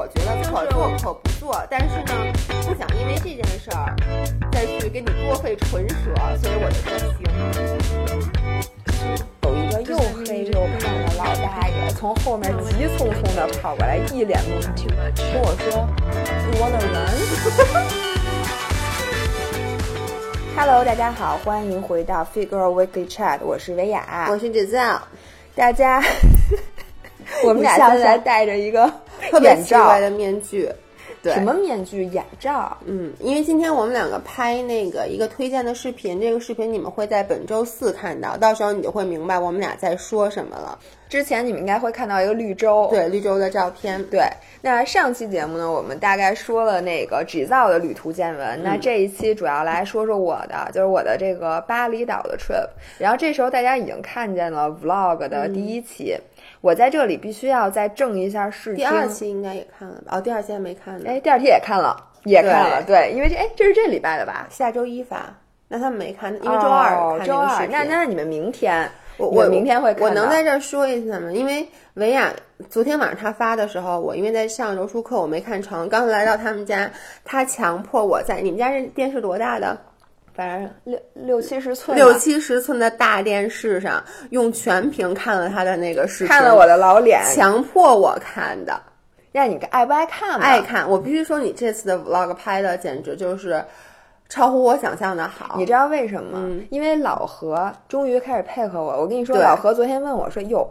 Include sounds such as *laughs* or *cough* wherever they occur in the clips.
我觉得可做可不做，但是呢，不想因为这件事儿再去给你多费唇舌，所以我就说行。有一个又黑又胖的老大爷从后面急匆匆的跑过来，一脸懵逼，跟我说：“You wanna run？” Hello，大家好，欢迎回到 Figure Weekly Chat，我是维雅，我是 Giselle，大家，*laughs* 我们俩现在带着一个特别奇怪，的面具。对什么面具？眼罩。嗯，因为今天我们两个拍那个一个推荐的视频，这个视频你们会在本周四看到，到时候你就会明白我们俩在说什么了。之前你们应该会看到一个绿洲，对，绿洲的照片，对，那上期节目呢，我们大概说了那个纸造的旅途见闻。那这一期主要来说说我的，就是我的这个巴厘岛的 trip。然后这时候大家已经看见了 vlog 的第一期，我在这里必须要再正一下视听。第二期应该也看了吧？哦，第二期还没看呢。哎，第二期也看了，也看了，对，因为这哎，这是这礼拜的吧？下周一发，那他们没看，因为周二哦周二，那那你们明天，我我明天会看我能在这儿说一下吗？因为维亚昨天晚上他发的时候，我因为在上柔术课，我没看成。刚来到他们家，他强迫我在你们家这电视多大的？反正六六七十寸，六七十寸的大电视上，用全屏看了他的那个视频，看了我的老脸，强迫我看的，让你爱不爱看嘛？爱看。我必须说，你这次的 vlog 拍的简直就是超乎我想象的好。你知道为什么吗？嗯因为老何终于开始配合我。我跟你说，老何昨天问我说：“哟，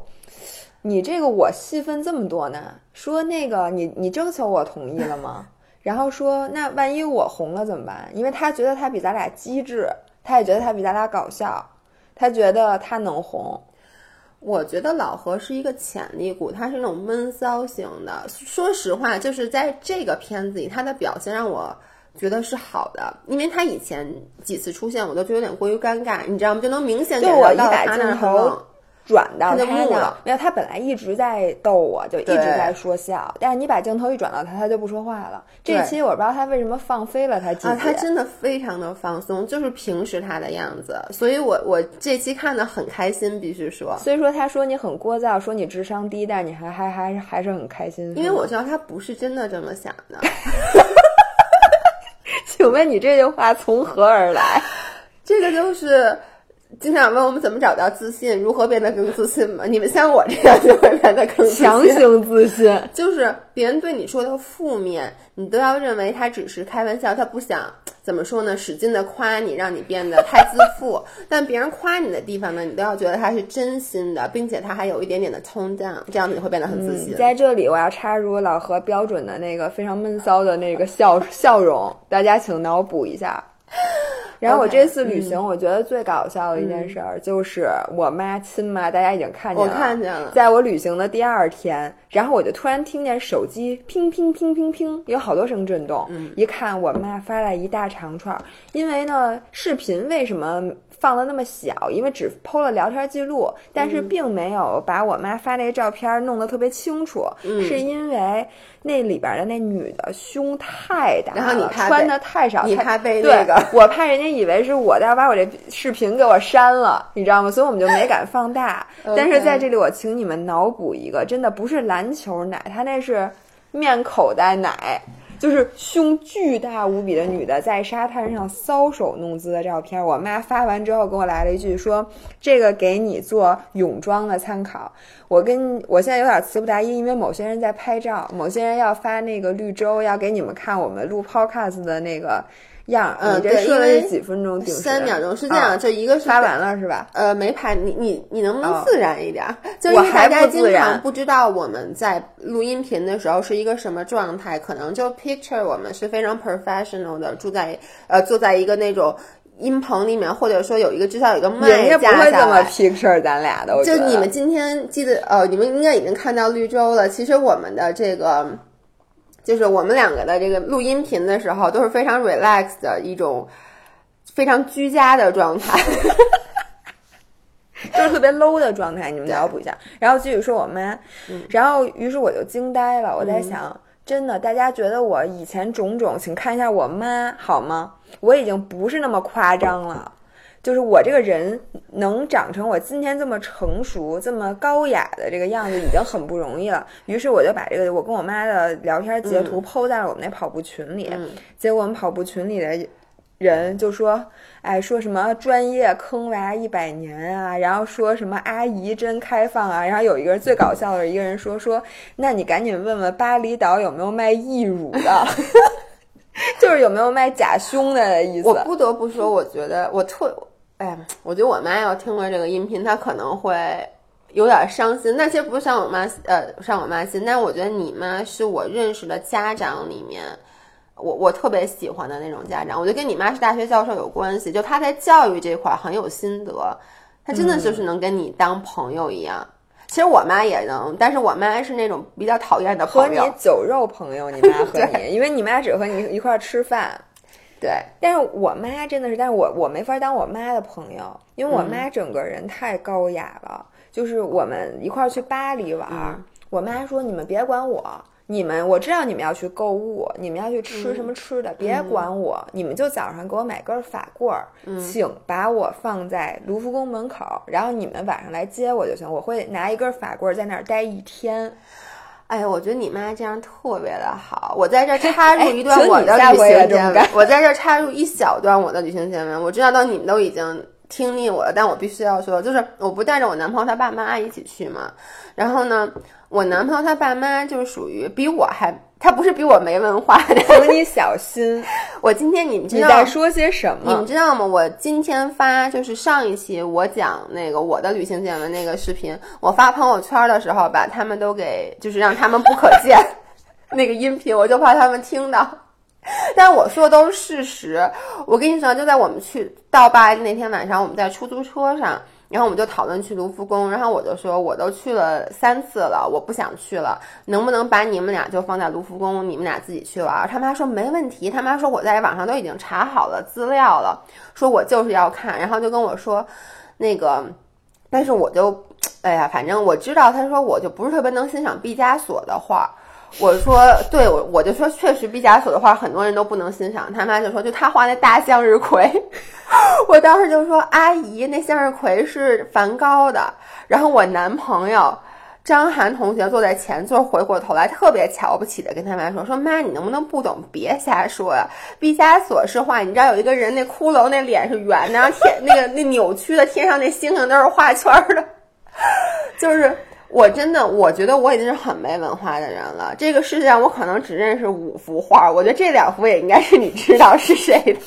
你这个我戏份这么多呢？说那个你你征求我同意了吗？然后说那万一我红了怎么办？因为他觉得他比咱俩机智，他也觉得他比咱俩搞笑，他觉得他能红。我觉得老何是一个潜力股，他是那种闷骚型的。说实话，就是在这个片子里，他的表现让我觉得是好的，因为他以前几次出现，我都觉得有点过于尴尬，你知道吗？就能明显就感觉到我一把他那儿很镜头冷。转到他那没有，他本来一直在逗我，就一直在说笑，但是你把镜头一转到他，他就不说话了。这一期我不知道他为什么放飞了他他真的非常的放松，就是平时他的样子，所以我我这期看的很开心，必须说，所以说他说你很聒噪，说你智商低，但是你还还还还是很开心。因为我知道他不是真的这么想的。*laughs* 请问你这句话从何而来？*laughs* 这个就是经常问我们怎么找到自信，如何变得更自信嘛？你们像我这样就会变得更自信强行自信，就是别人对你说的负面，你都要认为他只是开玩笑，他不想怎么说呢，使劲的夸你，让你变得太自负。*laughs* 但别人夸你的地方呢，你都要觉得他是真心的，并且他还有一点点的冲淡，这样子你会变得很自信。在这里我要插入老何标准的那个非常闷骚的那个笑笑容，大家请脑补一下。然后我这次旅行，我觉得最搞笑的一件事儿就是我妈亲妈，大家已经看见我了，看见了，在我旅行的第二天，然后我就突然听见手机乒乒乒乒乒，有好多声震动。嗯。一看我妈发来一大长串儿，因为呢，视频为什么放的那么小？因为只剖了聊天记录，但是并没有把我妈发那个照片弄得特别清楚，嗯是因为那里边的那女的胸太大了，然后你怕穿的太少，你怕被对那个我怕人家以为是我，要把我这视频给我删了，你知道吗？所以我们就没敢放大。*laughs* 但是在这里，我请你们脑补一个，真的不是篮球奶，它那是面口袋奶，就是胸巨大无比的女的在沙滩上搔首弄姿的照片。我妈发完之后给我来了一句说：“这个给你做泳装的参考。”我跟我现在有点词不达意，因为某些人在拍照，某些人要发那个绿洲，要给你们看我们录 podcast 的那个样儿。嗯对因为几分钟？三秒钟是这样，啊就一个是发完了是吧？呃，没拍你你你能不能哦自然一点儿？就大家经常不知道我们在录音频的时候是一个什么状态，可能就 picture 我们是非常 professional 的，住在呃坐在一个那种音棚里面，或者说有一个至少有一个麦人家不会这么。picture 咱俩的，就你们今天记得呃，你们应该已经看到绿洲了。其实我们的这个，就是我们两个的这个录音频的时候，都是非常 relax 的一种非常居家的状态。*laughs* 就是特别 low 的状态，你们脑补一下。然后继续说我妈，嗯然后于是我就惊呆了，我在想，真的，大家觉得我以前种种，请看一下我妈好吗？我已经不是那么夸张了。就是我这个人能长成我今天这么成熟、这么高雅的这个样子，已经很不容易了。于是我就把这个我跟我妈的聊天截图抛在了我们那跑步群里。结果我们跑步群里的人就说：“哎，说什么专业坑娃一百年啊，然后说什么阿姨真开放啊。”然后有一个人最搞笑的一个人说：“说那你赶紧问问巴厘岛有没有卖义乳的。*laughs* ”就是有没有卖假胸的意思？我不得不说，我觉得我特，哎，我觉得我妈要听了这个音频，她可能会有点伤心。那其实不是伤我妈，呃，伤我妈心。但是我觉得你妈是我认识的家长里面，我我特别喜欢的那种家长。我觉得跟你妈是大学教授有关系，就她在教育这块很有心得，她真的就是能跟你当朋友一样。其实我妈也能，但是我妈是那种比较讨厌的朋友，和你酒肉朋友。你妈和你，*laughs* 因为你妈只和你一块儿吃饭。对，但是我妈真的是，但是我我没法当我妈的朋友，因为我妈整个人太高雅了。就是我们一块儿去巴黎玩，我妈说：“你们别管我。”你们我知道你们要去购物，你们要去吃什么吃的，别管我，你们就早上给我买根法棍儿，请把我放在卢浮宫门口，然后你们晚上来接我就行，我会拿一根法棍儿在那儿待一天。哎呀，我觉得你妈这样特别的好。我在这插 *laughs* 入一段我的旅行见闻，我在这插入一小段我的旅行见闻。我知道到你们都已经听腻我了，但我必须要说，就是我不带着我男朋友他爸妈一起去嘛，然后呢。我男朋友他爸妈就属于比我还，他不是比我没文化，请你小心。*laughs* 我今天你们知道你在说些什么？你们知道吗？我今天发就是上一期我讲那个我的旅行见闻那个视频，我发朋友圈的时候把他们都给就是让他们不可见 *laughs* 那个音频，我就怕他们听到。*laughs* 但我说的都是事实。我跟你说，就在我们去到巴黎那天晚上，我们在出租车上。然后我们就讨论去卢浮宫，然后我就说我都去了三次了，我不想去了，能不能把你们俩就放在卢浮宫，你们俩自己去玩？他妈说没问题，他妈说我在网上都已经查好了资料了，说我就是要看，然后就跟我说那个，但是我就，哎呀，反正我知道，他说我就不是特别能欣赏毕加索的画。我说，对我我就说，确实毕加索的画很多人都不能欣赏。他妈就说，就他画那大向日葵，*laughs* 我当时就说，阿姨，那向日葵是梵高的。然后我男朋友张涵同学坐在前座，回过头来特别瞧不起的跟他妈说，说妈，你能不能不懂，别瞎说呀。毕加索是画，你知道有一个人那骷髅那脸是圆的，然后天那个那扭曲的天上那星星都是画圈的，*laughs* 就是。我真的，我觉得我已经是很没文化的人了。这个世界上，我可能只认识五幅画，我觉得这两幅也应该是你知道是谁的。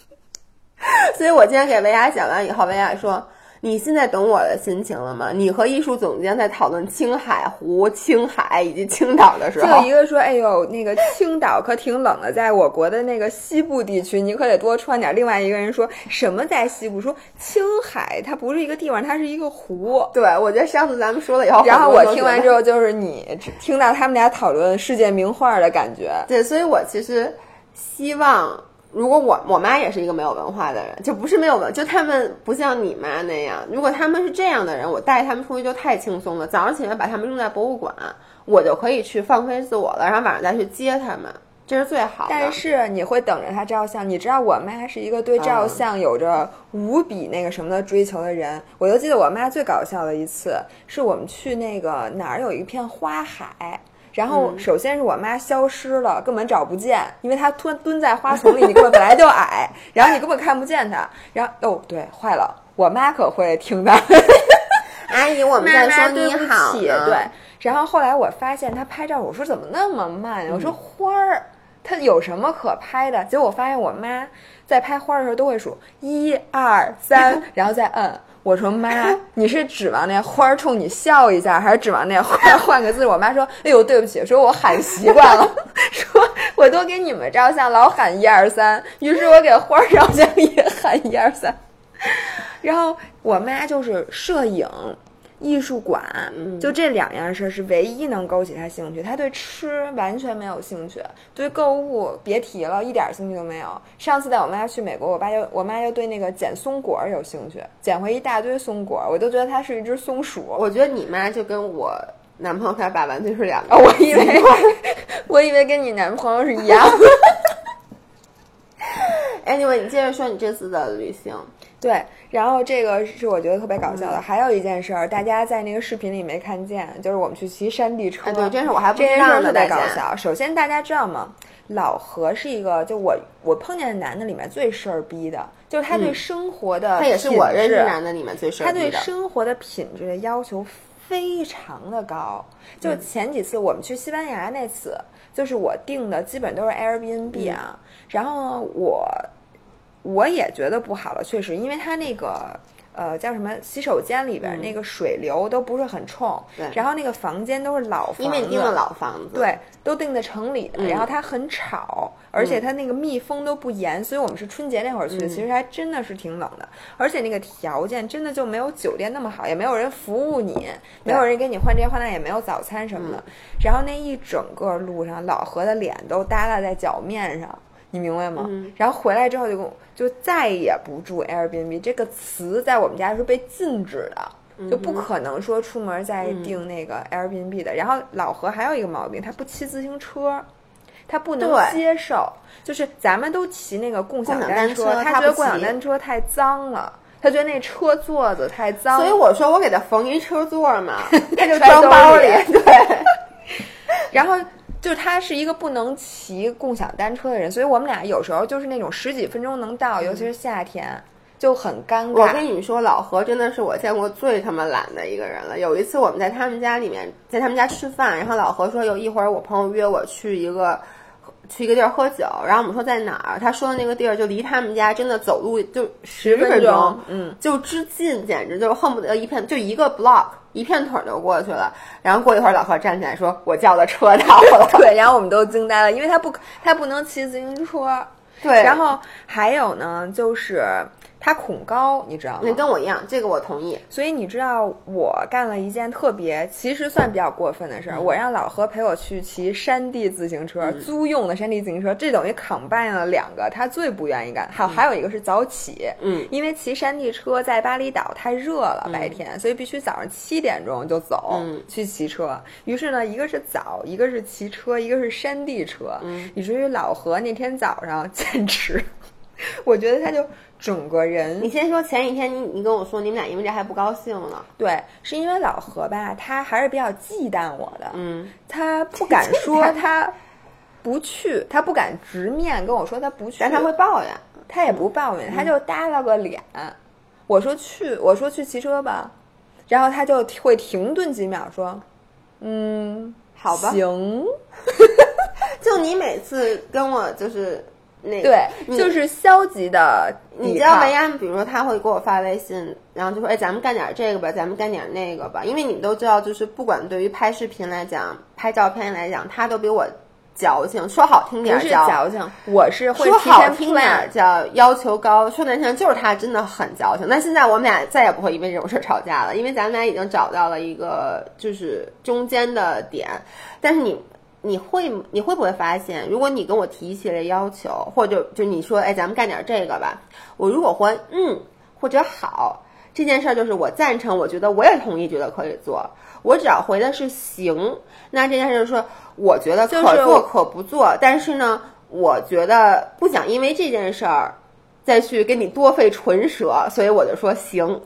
*laughs* 所以我今天给维娅讲完以后，维娅说。你现在懂我的心情了吗？你和艺术总监在讨论青海湖、青海以及青岛的时候，就一个说：“哎呦，那个青岛可挺冷的，在我国的那个西部地区，你可得多穿点。”另外一个人说什么在西部？说青海它不是一个地方，它是一个湖。对，我觉得上次咱们说了以后，然后我听完之后，就是你听到他们俩讨论世界名画的感觉。对，所以我其实希望。如果我我妈也是一个没有文化的人，就不是没有文，就他们不像你妈那样。如果他们是这样的人，我带他们出去就太轻松了。早上起来把他们扔在博物馆，我就可以去放飞自我了，然后晚上再去接他们，这是最好的。但是你会等着他照相，你知道我妈是一个对照相有着无比那个什么的追求的人。我就记得我妈最搞笑的一次，是我们去那个哪儿有一片花海。然后，首先是我妈消失了，根本找不见，因为她蹲蹲在花丛里，你根本本来就矮，然后你根本看不见她。然后，哦，对，坏了，我妈可会听的。阿姨，我们在说你好。对。然后后来我发现她拍照，我说怎么那么慢？我说花儿，它有什么可拍的？结果我发现我妈在拍花的时候都会数一二三，然后再摁。我说妈，*laughs* 你是指望那花儿冲你笑一下，还是指望那花儿换个字？我妈说：“哎呦，对不起，说我喊习惯了，*laughs* 说我都给你们照相，老喊一二三。”于是我给花儿照相也喊一二三。然后我妈就是摄影。艺术馆，就这两样事儿是唯一能勾起他兴趣。他对吃完全没有兴趣，对购物别提了，一点兴趣都没有。上次带我妈去美国，我爸就我妈就对那个捡松果有兴趣，捡回一大堆松果，我都觉得它是一只松鼠。我觉得你妈就跟我男朋友他爸完全是两个。*laughs* 我以为 *laughs* 我以为跟你男朋友是一样。*laughs* Anyway，你接着说你这次的旅行。对，然后这个是我觉得特别搞笑的。还有一件事儿，大家在那个视频里没看见，就是我们去骑山地车。哎，对，这事我还不知道呢，件事特别。搞笑。首先，大家知道吗？老何是一个，就我我碰见的男的里面最事儿逼的，就是他对嗯生活的、他也是我认识男的里面最事他对儿逼的。生活的品质的要求非常的高。就嗯前几次我们去西班牙那次，就是我订的基本都是 Airbnb 啊，嗯然后呢，我我也觉得不好了，确实，因为它那个。呃，叫什么？洗手间里边那个水流都不是很冲，然后那个房间都是老房子，因为你订的老房子，，对，都订在城里的，嗯然后它很吵，而且它那个密封都不严，所以我们是春节那会儿去的，嗯其实还真的是挺冷的，而且那个条件真的就没有酒店那么好，也没有人服务你，没有人给你换这换那，也没有早餐什么的。嗯然后那一整个路上，老何的脸都耷拉在脚面上。你明白吗？嗯。然后回来之后就跟我就再也不住 Airbnb 这个词在我们家是被禁止的，就不可能说出门再订那个 Airbnb 的。然后老何还有一个毛病，他不骑自行车，他不能接受，就是咱们都骑那个共享单单车他觉得共享单车太脏了，他觉得那车座子太脏，所以我说我给他缝一车座嘛，*laughs* 他就装包里 *laughs* 对，然后就是他是一个不能骑共享单车的人，所以我们俩有时候就是那种十几分钟能到，尤其是夏天就很尴尬我跟尬。你说，老何真的是我见过最他妈懒的一个人了。有一次我们在他们家里面，在他们家吃饭，然后老何说有一会儿我朋友约我去一个去一个地儿喝酒，然后我们说在哪儿，他说的那个地儿就离他们家真的走路就十分分钟嗯，就之近，简直就是恨不得一片就一个 block 一片腿儿就过去了。然后过一会儿，老何站起来说：“我叫的车到了。*laughs* 对，然后我们都惊呆了，因为他不他不能骑自行车。对，然后还有呢，就是他恐高，你知道吗？那跟我一样，这个我同意。所以你知道我干了一件特别，其实算比较过分的事儿。嗯我让老何陪我去骑山地自行车，租用的山地自行车，这等于 combine 了两个他最不愿意干。还有、还有一个是早起，嗯因为骑山地车在巴厘岛太热了，白天，所以必须早上七点钟就走、嗯去骑车。于是呢，一个是早，一个是骑车，一个是山地车，嗯以至于老何那天早上简直，*laughs* 我觉得他就整个人。你先说前几天你你跟我说你们俩因为这还不高兴呢。对，是因为老何吧，他还是比较忌惮我的，嗯，他不敢说 *laughs* 他不去，他不敢直面跟我说他不去，但他会抱怨。他也不抱怨，他就耷拉个脸。我说去，我说去骑车吧，然后他就会停顿几秒说，嗯，好吧。行，*laughs* 就你每次跟我就是那对，就是消极的你知道抗维安，比如说他会给我发微信，然后就说：“哎，咱们干点这个吧，咱们干点那个吧。”因为你们都知道，就是不管对于拍视频来讲、拍照片来讲，他都比我矫情。说好听点叫矫情，我是会说好听点儿叫要求高，说难听点就是他真的很矫情。那现在我们俩再也不会因为这种事儿吵架了，因为咱们俩已经找到了一个就是中间的点。但是你你会你会不会发现，如果你跟我提一系列要求，或者就你说哎咱们干点这个吧，我如果回嗯或者好。这件事儿就是我赞成，我觉得我也同意，觉得可以做。我只要回的是行，那这件事儿就是说，我觉得可做可不做，但是呢，我觉得不想因为这件事儿再去跟你多费唇舌，所以我就说行。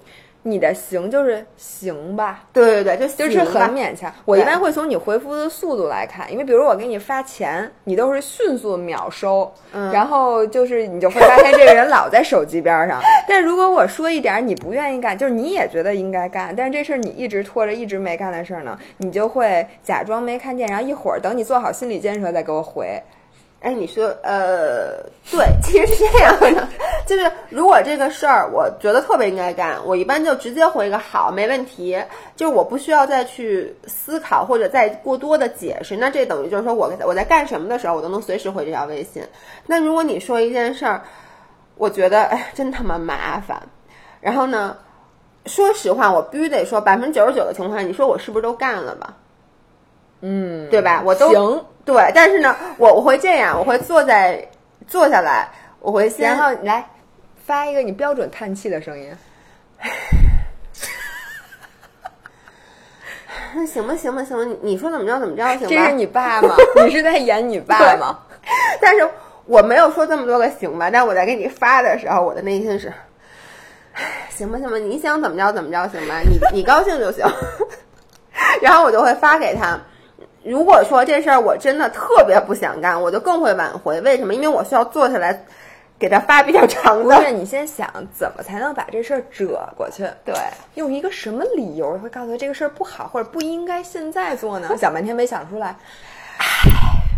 你的行就是行吧，对对对，就就是很勉强。我一般会从你回复的速度来看，因为比如我给你发钱，你都是迅速秒收，嗯然后就是你就会发现这个人老在手机边上。*laughs* 但如果我说一点你不愿意干，就是你也觉得应该干，但是这事儿你一直拖着，一直没干的事儿呢，你就会假装没看见，然后一会儿等你做好心理建设再给我回。哎，你说，呃，对，其实是这样的，就是如果这个事儿我觉得特别应该干，我一般就直接回个好，没问题，就是我不需要再去思考或者再过多的解释。那这等于就是说我我在干什么的时候，我都能随时回这条微信。那如果你说一件事儿，我觉得哎，真他妈麻烦，然后呢，说实话，我必须得说，百分之九十九的情况下，你说我是不是都干了吧？嗯，对吧？我都行，对，但是呢，我我会这样，我会坐在坐下来，我会先，然后来发一个你标准叹气的声音。那行吧，行吧，行吧，你你说怎么着怎么着，行吧？这是你爸吗？你是在演你爸吗？*laughs* 但是我没有说这么多个行吧，但我在给你发的时候，我的内心是，行吧行吧，你想怎么着怎么着行吧，你你高兴就行。*laughs* 然后我就会发给他。如果说这事儿我真的特别不想干，我就更会挽回。为什么？因为我需要坐下来给他发比较长的。不是，你先想怎么才能把这事儿折过去？对，用一个什么理由会告诉他这个事儿不好或者不应该现在做呢？想半天没想出来。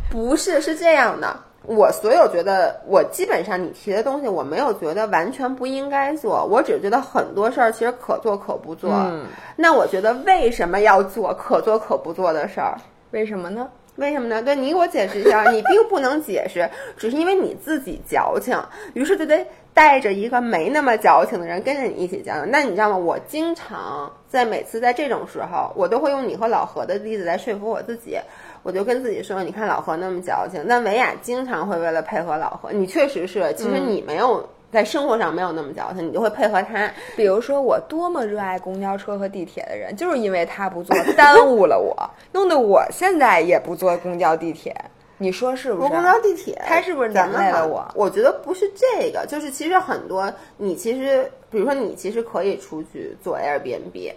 不是，是这样的。我所有觉得，我基本上你提的东西，我没有觉得完全不应该做，我只觉得很多事儿其实可做可不做。嗯那我觉得为什么要做可做可不做的事儿？为什么呢？为什么呢？对你给我解释一下，*laughs* 你并不能解释，只是因为你自己矫情，于是就得带着一个没那么矫情的人跟着你一起矫情。那你知道吗？我经常在每次在这种时候，我都会用你和老何的例子来说服我自己。我就跟自己说，你看老何那么矫情，但维亚经常会为了配合老何，你确实是，其实你没有。在生活上没有那么矫情，你就会配合他。比如说，我多么热爱公交车和地铁的人，就是因为他不坐，耽误了我，*laughs* 弄得我现在也不坐公交地铁。你说是不是？公交地铁，他是不是连累了我？我觉得不是这个，就是其实很多，你其实，比如说你其实可以出去做 Airbnb。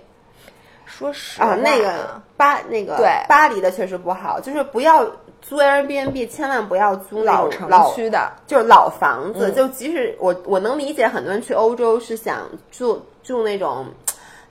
说实啊，那个巴那个对巴黎的确实不好，就是不要租 Airbnb，千万不要租那老种城区的，就是老房子。嗯就即使我我能理解很多人去欧洲是想住住那种。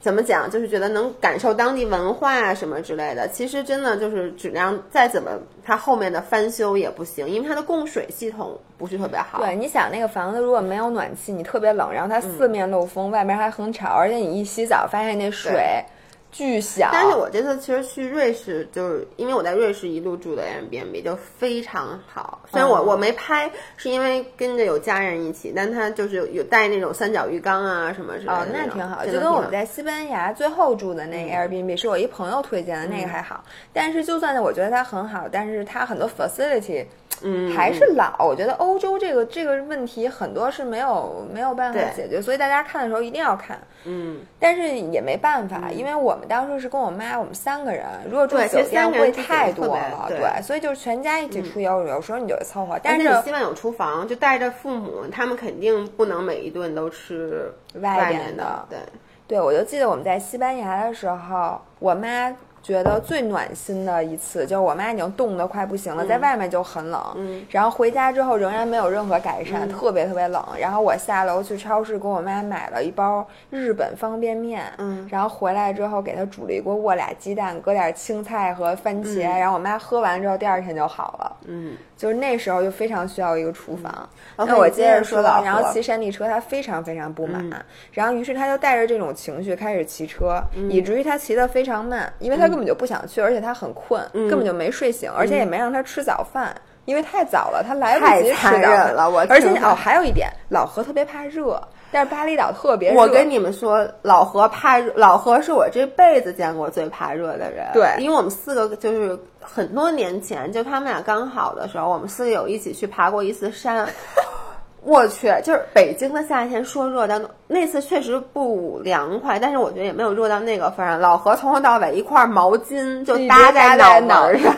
怎么讲？就是觉得能感受当地文化啊什么之类的。其实真的就是质量再怎么，它后面的翻修也不行，因为它的供水系统不是特别好。对，你想那个房子如果没有暖气，你特别冷，然后它四面漏风，外面还很吵，而且你一洗澡发现那水巨小。但是我这次其实去瑞士，就是因为我在瑞士一路住的 Airbnb 就非常好。虽然我、嗯我没拍，是因为跟着有家人一起，但它就是有有带那种三角浴缸啊什么之类的哦，那挺好，就跟我们在西班牙最后住的那个 Airbnb 是我一朋友推荐的，那个还好。但是就算是我觉得它很好，但是它很多 facility 嗯还是老。我觉得欧洲这个这个问题很多是没有没有办法解决，所以大家看的时候一定要看。嗯，但是也没办法，因为我们当时是跟我妈，我们三个人，如果住对酒店会太多了，对所以就是全家一起出游，有时候你就得凑合。但是你希望有厨房，就带着父母，他们肯定不能每一顿都吃外面边的对。对，我就记得我们在西班牙的时候，我妈觉得最暖心的一次，就是我妈已经冻得快不行了，在外面就很冷，嗯。然后回家之后仍然没有任何改善，特别特别冷。然后我下楼去超市给我妈买了一包日本方便面，嗯。然后回来之后给她煮了一锅卧俩鸡蛋，搁点青菜和番茄，然后我妈喝完之后第二天就好了。嗯，就是那时候就非常需要一个厨房。那我接着说，说老然后骑山地车他非常非常不满，然后于是他就带着这种情绪开始骑车，以至于他骑得非常慢，因为他根本就不想去，而且他很困，根本就没睡醒，而且也没让他吃早饭。因为太早了，他来不及吃太残早饭忍了我而且听着哦，还有一点，老何特别怕热，但是巴厘岛特别热。我跟你们说，老何怕热，老何是我这辈子见过最怕热的人。对因为我们四个就是很多年前，就他们俩刚好的时候，我们四个有一起去爬过一次山。*laughs* 我去，就是北京的夏天说热，到那次确实不凉快，但是我觉得也没有热到那个份儿上。老何从头到尾一块毛巾就搭搭在脑脑门上，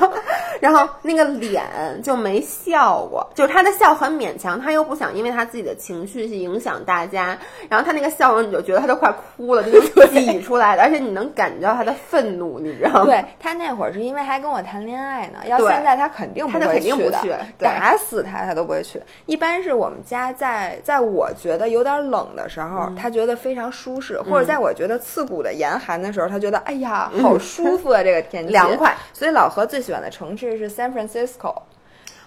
然后那个脸就没笑过，就是他的笑很勉强，他又不想因为他自己的情绪去影响大家，然后他那个笑容你就觉得他都快哭了，就是挤出来的，而且你能感觉到他的愤怒，你知道吗？对他那会儿是因为还跟我谈恋爱呢，要现在他肯定不会他就肯定去的，不去打死他他都不会去。一般是我们家在在我觉得有点冷的时候，他觉得非常舒适，或者在我觉得刺骨的严寒的时候，他觉得哎呀好舒服啊，这个天气凉快。所以老何最喜欢的城市是 San Francisco。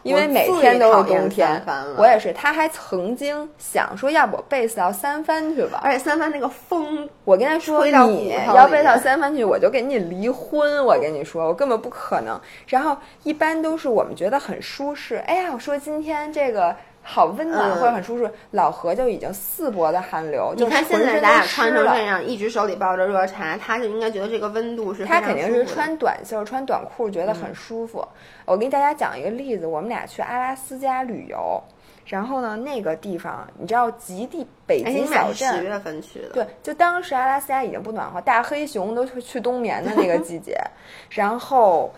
因为每天都是冬天我也是。他还曾经想说，要不我 base 到三藩去吧？而且三藩那个风，我跟他说，你要背到三藩去，我就跟你离婚。我跟你说，我根本不可能。然后一般都是我们觉得很舒适。哎呀，我说今天这个好温暖、嗯或者很舒适，老何就已经四膊的汗流，你就看现在咱俩穿。成这样，一直手里抱着热茶，他就应该觉得这个温度是他肯定是穿短袖、穿短裤，觉得很舒服。我给大家讲一个例子，我们俩去阿拉斯加旅游，然后呢，那个地方你知道极地北哎，极小镇，十月份去的，对，就当时阿拉斯加已经不暖和，大黑熊都去去冬眠的那个季节。*laughs* 然后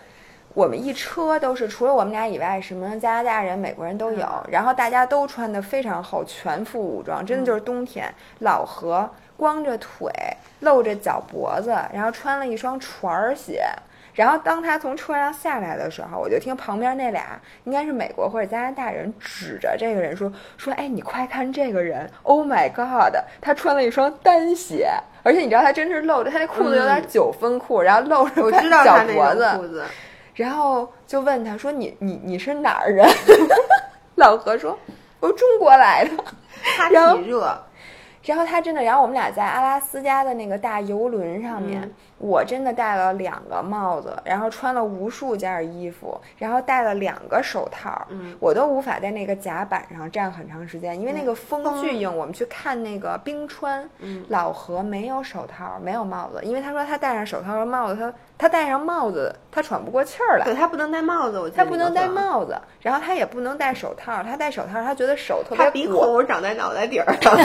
我们一车都是除了我们俩以外，什么加拿大人、美国人都有，然后大家都穿的非常厚，全副武装，真的就是冬天。老何光着腿，露着脚脖子，然后穿了一双船儿鞋。然后当他从车上下来的时候，我就听旁边那俩应该是美国或者加拿大人指着这个人说说：“哎，你快看这个人！Oh my god！他穿了一双单鞋，而且你知道他真是露着他那裤子有点九分裤，然后露着我知道脚脖子。然后就问他说：“你你你是哪儿人？” *laughs* 老何说：“我中国来的。他然后体热，”然后他真的，然后我们俩在阿拉斯加的那个大游轮上面，嗯我真的戴了两个帽子，然后穿了无数件衣服，然后戴了两个手套，嗯我都无法在那个甲板上站很长时间，因为那个风风巨硬。我们去看那个冰川，嗯老何没有手套，没有帽子，因为他说他戴上手套和帽子，他他戴上帽子，他喘不过气儿来。对他不能戴帽子，我他不能戴帽子，然后他也不能戴手套。他戴手套，他觉得手特别他鼻。孔长在脑袋顶儿上，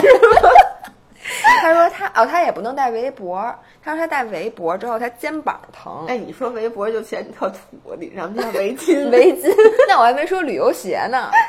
*laughs* *laughs* 他说他哦，他也不能戴围脖。他说他戴围脖之后，他肩膀疼。哎，你说围脖就显你特土，你上叫围巾，*laughs* 围巾，那我还没说旅游鞋呢。*laughs*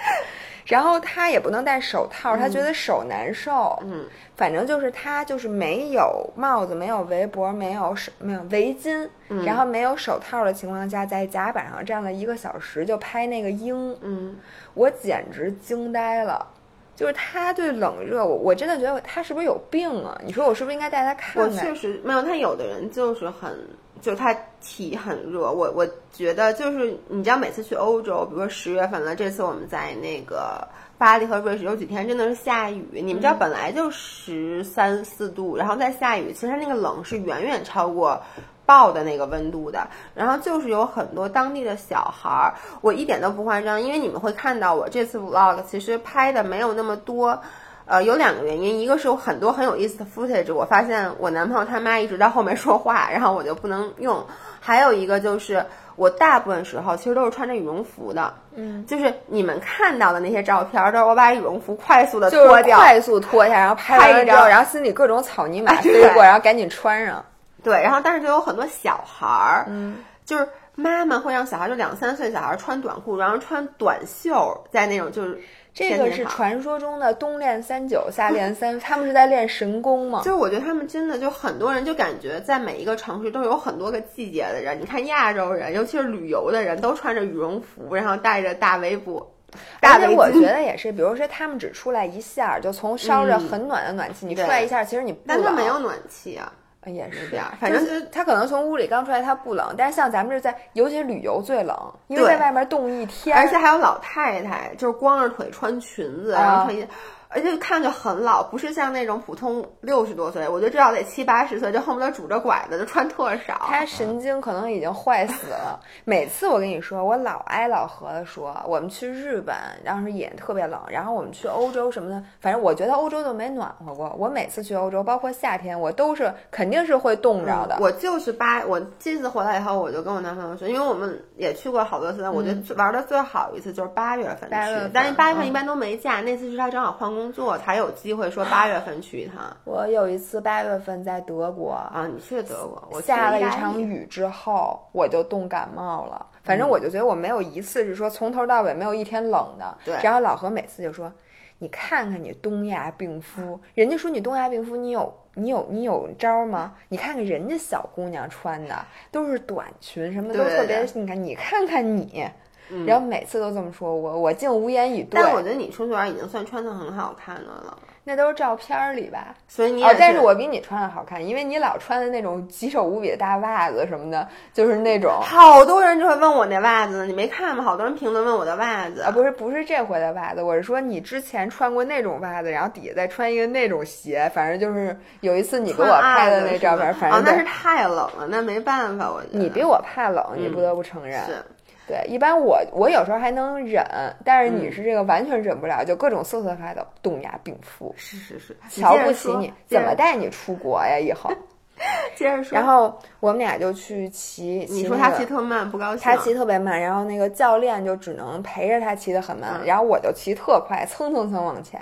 然后他也不能戴手套，他觉得手难受。嗯，反正就是他就是没有帽子，没有围脖，没有手，没有围巾，嗯然后没有手套的情况下，在甲板上站了一个小时就拍那个鹰。嗯，我简直惊呆了。就是他对冷热，我我真的觉得他是不是有病啊？你说我是不是应该带他看我？确实没有，他有的人就是很，就他体很热。我我觉得就是你知道，每次去欧洲，比如说十月份了，这次我们在那个巴黎和瑞士有几天真的是下雨。你们知道本来就十三四度，然后再下雨，其实那个冷是远远超过。报的那个温度的，然后就是有很多当地的小孩儿，我一点都不夸张，因为你们会看到我这次 vlog 其实拍的没有那么多，呃，有两个原因，一个是有很多很有意思的 footage，我发现我男朋友他妈一直在后面说话，然后我就不能用，还有一个就是我大部分时候其实都是穿着羽绒服的，嗯，就是你们看到的那些照片都是我把羽绒服快速的就是脱掉，快速脱下，然后拍完了之后，拍一张然后心里各种草泥马 *laughs* 哎飞对过，然后赶紧穿上。对，然后但是就有很多小孩儿，嗯，就是妈妈会让小孩就两三岁小孩穿短裤，然后穿短袖，在那种就是这个是传说中的冬练三九，夏练三，他们是在练神功吗？就是我觉得他们真的就很多人就感觉在每一个城市都有很多个季节的人。你看亚洲人，尤其是旅游的人，都穿着羽绒服，然后戴着大围脖、大围而且我觉。得也是，比如说他们只出来一下，就从烧着很暖的暖气，你出来一下，其实你不但他。没有暖气啊，呃也是这样反正就是他可能从屋里刚出来，他不冷，但是像咱们这在，尤其是旅游最冷，因为在外面冻一天，而且还有老太太，就是光着腿穿裙子，然啊后穿一。而且看着很老，不是像那种普通六十多岁，我觉得至少得七八十岁，就恨不得拄着拐子，就穿特少。他神经可能已经坏死了。每次我跟你说，我老挨老何的说，我们去日本，当时也特别冷，然后我们去欧洲什么的，反正我觉得欧洲就没暖和过。我每次去欧洲，包括夏天，我都是肯定是会冻着的。我就是八，我这次回来以后，我就跟我男朋友说，因为我们也去过好多次，我觉得最玩的最好一次就是八月份去，但是八月份嗯一般都没假，那次是他正好换工作，才有机会说八月份去一趟。我有一次八月份在德国，啊，你去德国，我下了一场雨之后，我就冻感冒了。反嗯正我就觉得我没有一次是说从头到尾没有一天冷的。对然后老何每次就说：“你看看你东亚病夫，人家说你东亚病夫，你有你有你有招吗？你看看人家小姑娘穿的都是短裙，什么都特别，对你看你看看你。”嗯然后每次都这么说我，我竟无言以对。但我觉得你出去玩已经算穿的很好看的了，那都是照片儿里吧？所以你也哦，但是我比你穿的好看，因为你老穿的那种棘手无比的大袜子什么的，就是那种好多人就会问我那袜子呢，你没看吗？好多人评论问我的袜子啊，不是不是这回的袜子，我是说你之前穿过那种袜子，然后底下再穿一个那种鞋，反正就是有一次你给我拍的那照片，反正哦，那是太冷了，那没办法，我觉得你比我怕冷，你不得不承认。是对，一般我我有时候还能忍，但是你嗯是这个完全忍不了，就各种瑟瑟发抖，冻牙病夫，是是是，瞧不起你，怎么带你出国呀？以后。*laughs* 接着说，然后我们俩就去骑，你说他骑特慢，不高兴，他骑特别慢，然后那个教练就只能陪着他骑得很慢，嗯然后我就骑特快，蹭蹭蹭往前。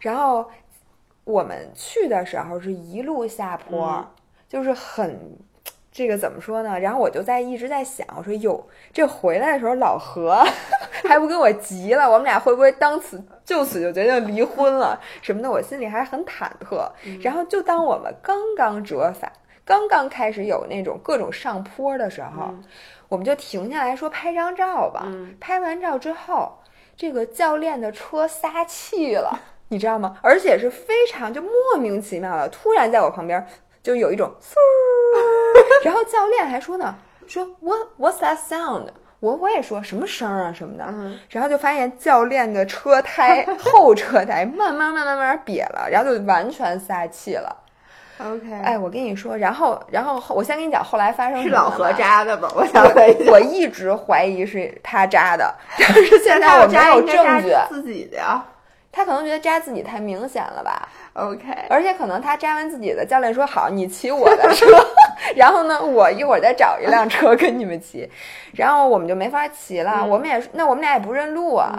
然后我们去的时候是一路下坡，嗯就是很这个怎么说呢？然后我就在一直在想，我说哟，这回来的时候老何 *laughs* 还不跟我急了，我们俩会不会当此就此就决定离婚了什么的？我心里还很忐忑。然后就当我们刚刚折返，刚刚开始有那种各种上坡的时候，我们就停下来说拍张照吧。拍完照之后，这个教练的车撒气了。你知道吗？而且是非常就莫名其妙的，突然在我旁边就有一种，*laughs* 然后教练还说呢，说 What What's that sound？我我也说什么声啊什么的，然后就发现教练的车胎 *laughs* 后车胎慢慢慢慢慢慢瘪了，然后就完全撒气了。OK，哎，我跟你说，然后然后我先跟你讲后来发生是老何扎的吧？我想我一直怀疑是他扎的，但是现在我没有证据，自己的呀。他可能觉得扎自己太明显了吧？OK，而且可能他扎完自己的，教练说好，你骑我的车，*laughs* 然后呢，我一会儿再找一辆车跟你们骑，然后我们就没法骑了。我们也那我们俩也不认路啊，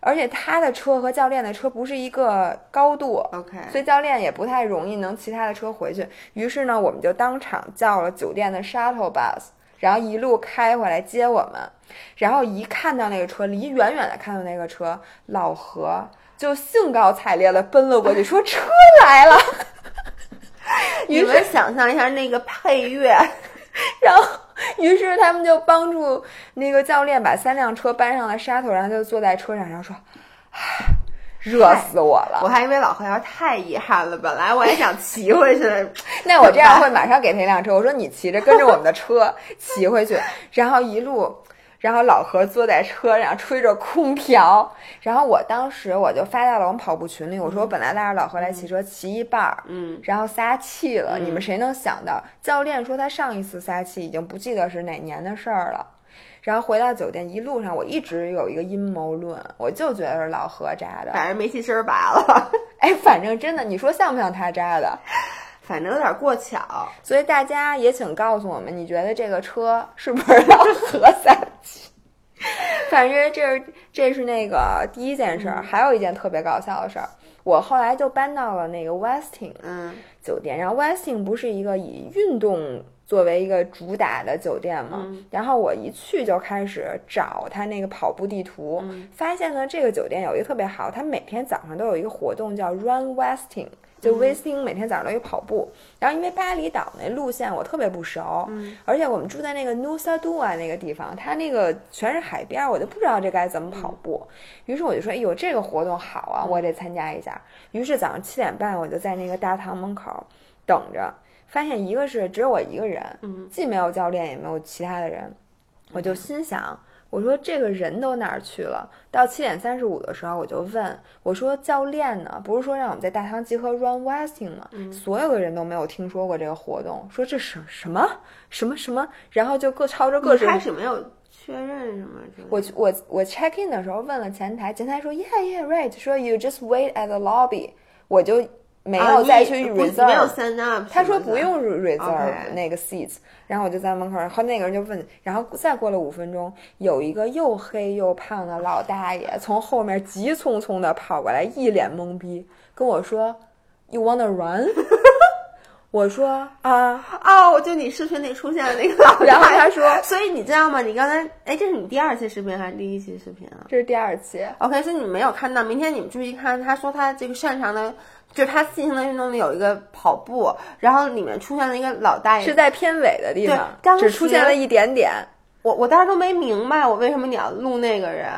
而且他的车和教练的车不是一个高度，OK，所以教练也不太容易能骑他的车回去。于是呢，我们就当场叫了酒店的 shuttle bus，然后一路开回来接我们。然后一看到那个车，离远远的看到那个车，老何。就兴高采烈的奔了过去，说车来了。*laughs* 你们想象一下那个配乐，*laughs* 然后于是他们就帮助那个教练把三辆车搬上了沙头，然后就坐在车上，然后说：“唉，热死我了！”我还以为老何要太遗憾了，本来我也想骑回去。*laughs* 那我这样会马上给他一辆车，我说你骑着跟着我们的车骑回去，然后一路。然后老何坐在车上吹着空调，然后我当时我就发到了我们跑步群里，我说我本来拉着老何来骑车，骑一半儿，嗯，然后撒气了。你们谁能想到？教练说他上一次撒气已经不记得是哪年的事儿了。然后回到酒店一路上，我一直有一个阴谋论，我就觉得是老何扎的，反正煤气声拔了。*laughs* 哎，反正真的，你说像不像他扎的？反正有点过巧，所以大家也请告诉我们，你觉得这个车是不是老何撒气？反正这是这是那个第一件事儿，还有一件特别搞笑的事儿，我后来就搬到了那个 Westin 嗯酒店，然后 Westin 不是一个以运动作为一个主打的酒店吗？然后我一去就开始找他那个跑步地图，发现呢这个酒店有一个特别好，他每天早上都有一个活动叫 Run Westin。就威斯汀每天早上都去跑步，然后因为巴厘岛那路线我特别不熟，而且我们住在那个 Nusa Dua 那个地方，它那个全是海边，我就不知道这该怎么跑步。于是我就说：“哎呦，这个活动好啊，我得参加一下。”于是早上七点半我就在那个大堂门口等着，发现一个是只有我一个人，既没有教练也没有其他的人，我就心想。我说这个人都哪儿去了？到七点三十五的时候，我就问我说：“教练呢？不是说让我们在大堂集合 run westing 吗？”所有的人都没有听说过这个活动，说这是什么什么什么，然后就各朝着各自。开始没有确认什么？我我我 check in 的时候问了前台，前台说 Yeah yeah right，说 You just wait at the lobby，我就。没有再去 reserve，没有 sign up。他说不用 reserve 那个 seats，然后我就在门口，然后那个人就问，然后再过了五分钟，有一个又黑又胖的老大爷从后面急匆匆的跑过来，一脸懵逼，跟我说，You wanna run？*laughs* 我说啊哦，就你视频里出现的那个老，然后他说，*laughs* 所以你知道吗？你刚才哎，这是你第二期视频还是第一期视频啊？这是第二期。OK，所以你没有看到，明天你们注意看。他说他这个擅长的，就是他进行的运动里有一个跑步，然后里面出现了一个老大爷，是在片尾的地方，只出现了一点点。我我当时都没明白，我为什么你要录那个人。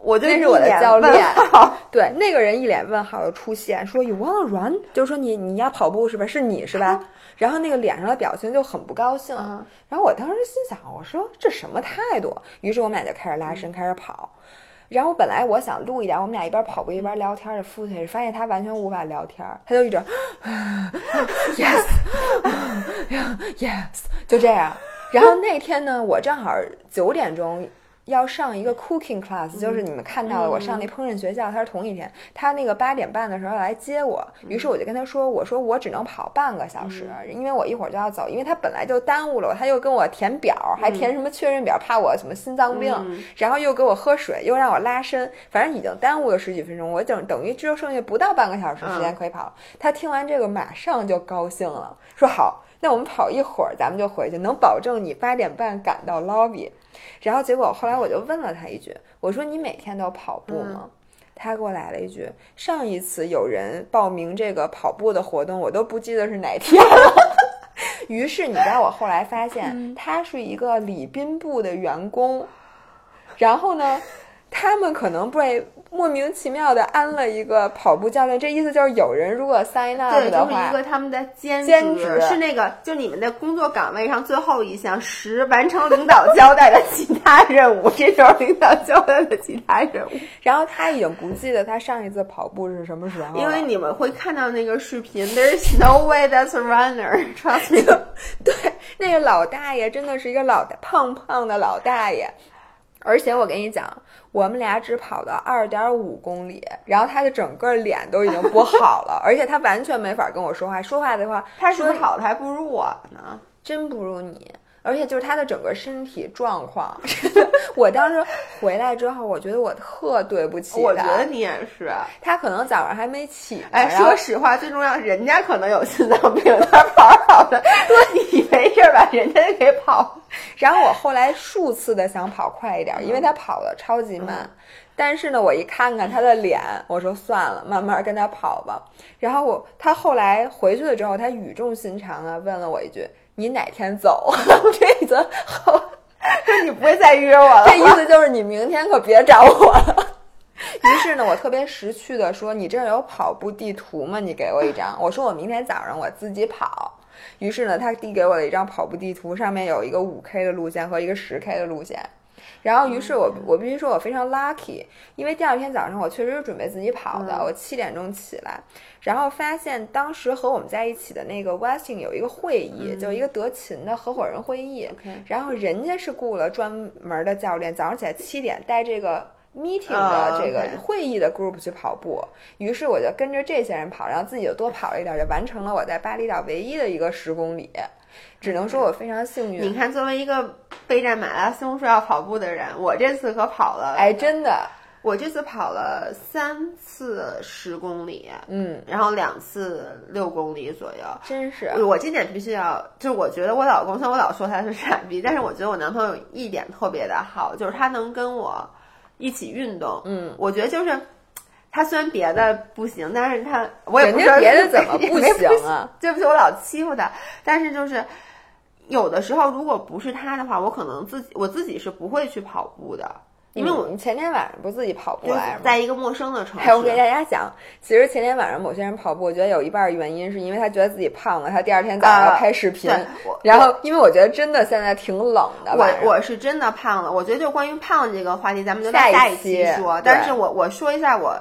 我那是我的教练，*laughs* 对那个人一脸问号的出现，说 You wanna run？就是说你你要跑步是吧？是你是吧？然后那个脸上的表情就很不高兴。然后我当时心想，我说这什么态度？于是我们俩就开始拉伸，开始跑。然后本来我想录一点，我们俩一边跑步一边聊天的 footage，发现他完全无法聊天，他就一直 *laughs* yes，yes，*laughs* 就这样。然后那天呢，我正好九点钟。要上一个 cooking class，就是你们看到的，我上那烹饪学校，他是同一天。他那个八点半的时候来接我，于是我就跟他说：“我说我只能跑半个小时，因为我一会儿就要走，因为他本来就耽误了我，他又跟我填表，还填什么确认表，怕我什么心脏病，然后又给我喝水，又让我拉伸，反正已经耽误了十几分钟。我等等于只有剩下不到半个小时时间可以跑。他听完这个马上就高兴了，说好。”那我们跑一会儿，咱们就回去，能保证你八点半赶到 lobby。然后结果后来我就问了他一句，我说你每天都跑步吗？他给我来了一句，上一次有人报名这个跑步的活动，我都不记得是哪天了。*laughs* 于是你知道，我后来发现他是一个礼宾部的员工，然后呢，他们可能被莫名其妙的安了一个跑步教练，这意思就是有人如果 sign up 对，就是一，个他们的兼兼职是那个，就你们的工作岗位上最后一项，十完成领导交代的其他任务，这就是领导交代的其他任务。*laughs* 然后他已经不记得他上一次跑步是什么时候了，因为你们会看到那个视频，There's no way that's a runner. *laughs* Trust me. *laughs* 对那个老大爷真的是一个老大胖胖的老大爷。而且我跟你讲，我们俩只跑到二点五公里，然后他的整个脸都已经不好了，而且他完全没法跟我说话。说话的话，他是不是跑的还不如我呢？真不如你。而且就是他的整个身体状况，*laughs* 我当时回来之后，我觉得我特对不起他。我觉得你也是。他可能早上还没起呢，哎，说实话，最重要，人家可能有心脏病，他跑着跑的，*laughs* 说你没事儿把人家给跑。*laughs* 然后我后来数次的想跑快一点，因为他跑的超级慢。但是呢，我一看看他的脸，我说算了，慢慢跟他跑吧。然后我他后来回去了之后，他语重心长的问了我一句：“你哪天走？” *laughs* 这次后，说你不会再约我了这意思就是你明天可别找我了。*laughs* 于是呢，我特别识趣的说：“你这儿有跑步地图吗？你给我一张。”我说：“我明天早上我自己跑。”于是呢，他递给我了一张跑步地图，上面有一个五 K 的路线和一个十 K 的路线。然后，于是我我必须说我非常 lucky，因为第二天早上我确实是准备自己跑的，我七点钟起来，然后发现当时和我们在一起的那个 Westing 有一个会议，就一个德勤的合伙人会议，然后人家是雇了专门的教练，早上起来七点带这个。meeting 的这个会议的 group 去跑步，于是我就跟着这些人跑，然后自己就多跑了一点，就完成了我在巴厘岛唯一的一个十公里。只能说我非常幸运。你看，作为一个备战马拉松说要跑步的人，我这次可跑了，哎，真的，我这次跑了三次十公里，嗯，然后两次六公里左右。真是我今点必须要，就是我觉得我老公，虽然我老说他是傻逼，但是我觉得我男朋友一点特别的好，就是他能跟我一起运动。嗯，我觉得就是他虽然别的不行，但是他我也不知道别的怎么不 *laughs* 行啊？对不起，我老欺负他，但是就是。有的时候，如果不是他的话，我可能自己我自己是不会去跑步的，因为我们前天晚上不是自己跑步来着吗？在一个陌生的城市。哎，我给大家讲，其实前天晚上某些人跑步，我觉得有一半儿原因是因为他觉得自己胖了，他第二天早上要啊拍视频。然后，因为我觉得真的现在挺冷的，我我是真的胖了，我觉得就关于胖这个话题，咱们留到下一期期说。对但是我我说一下我，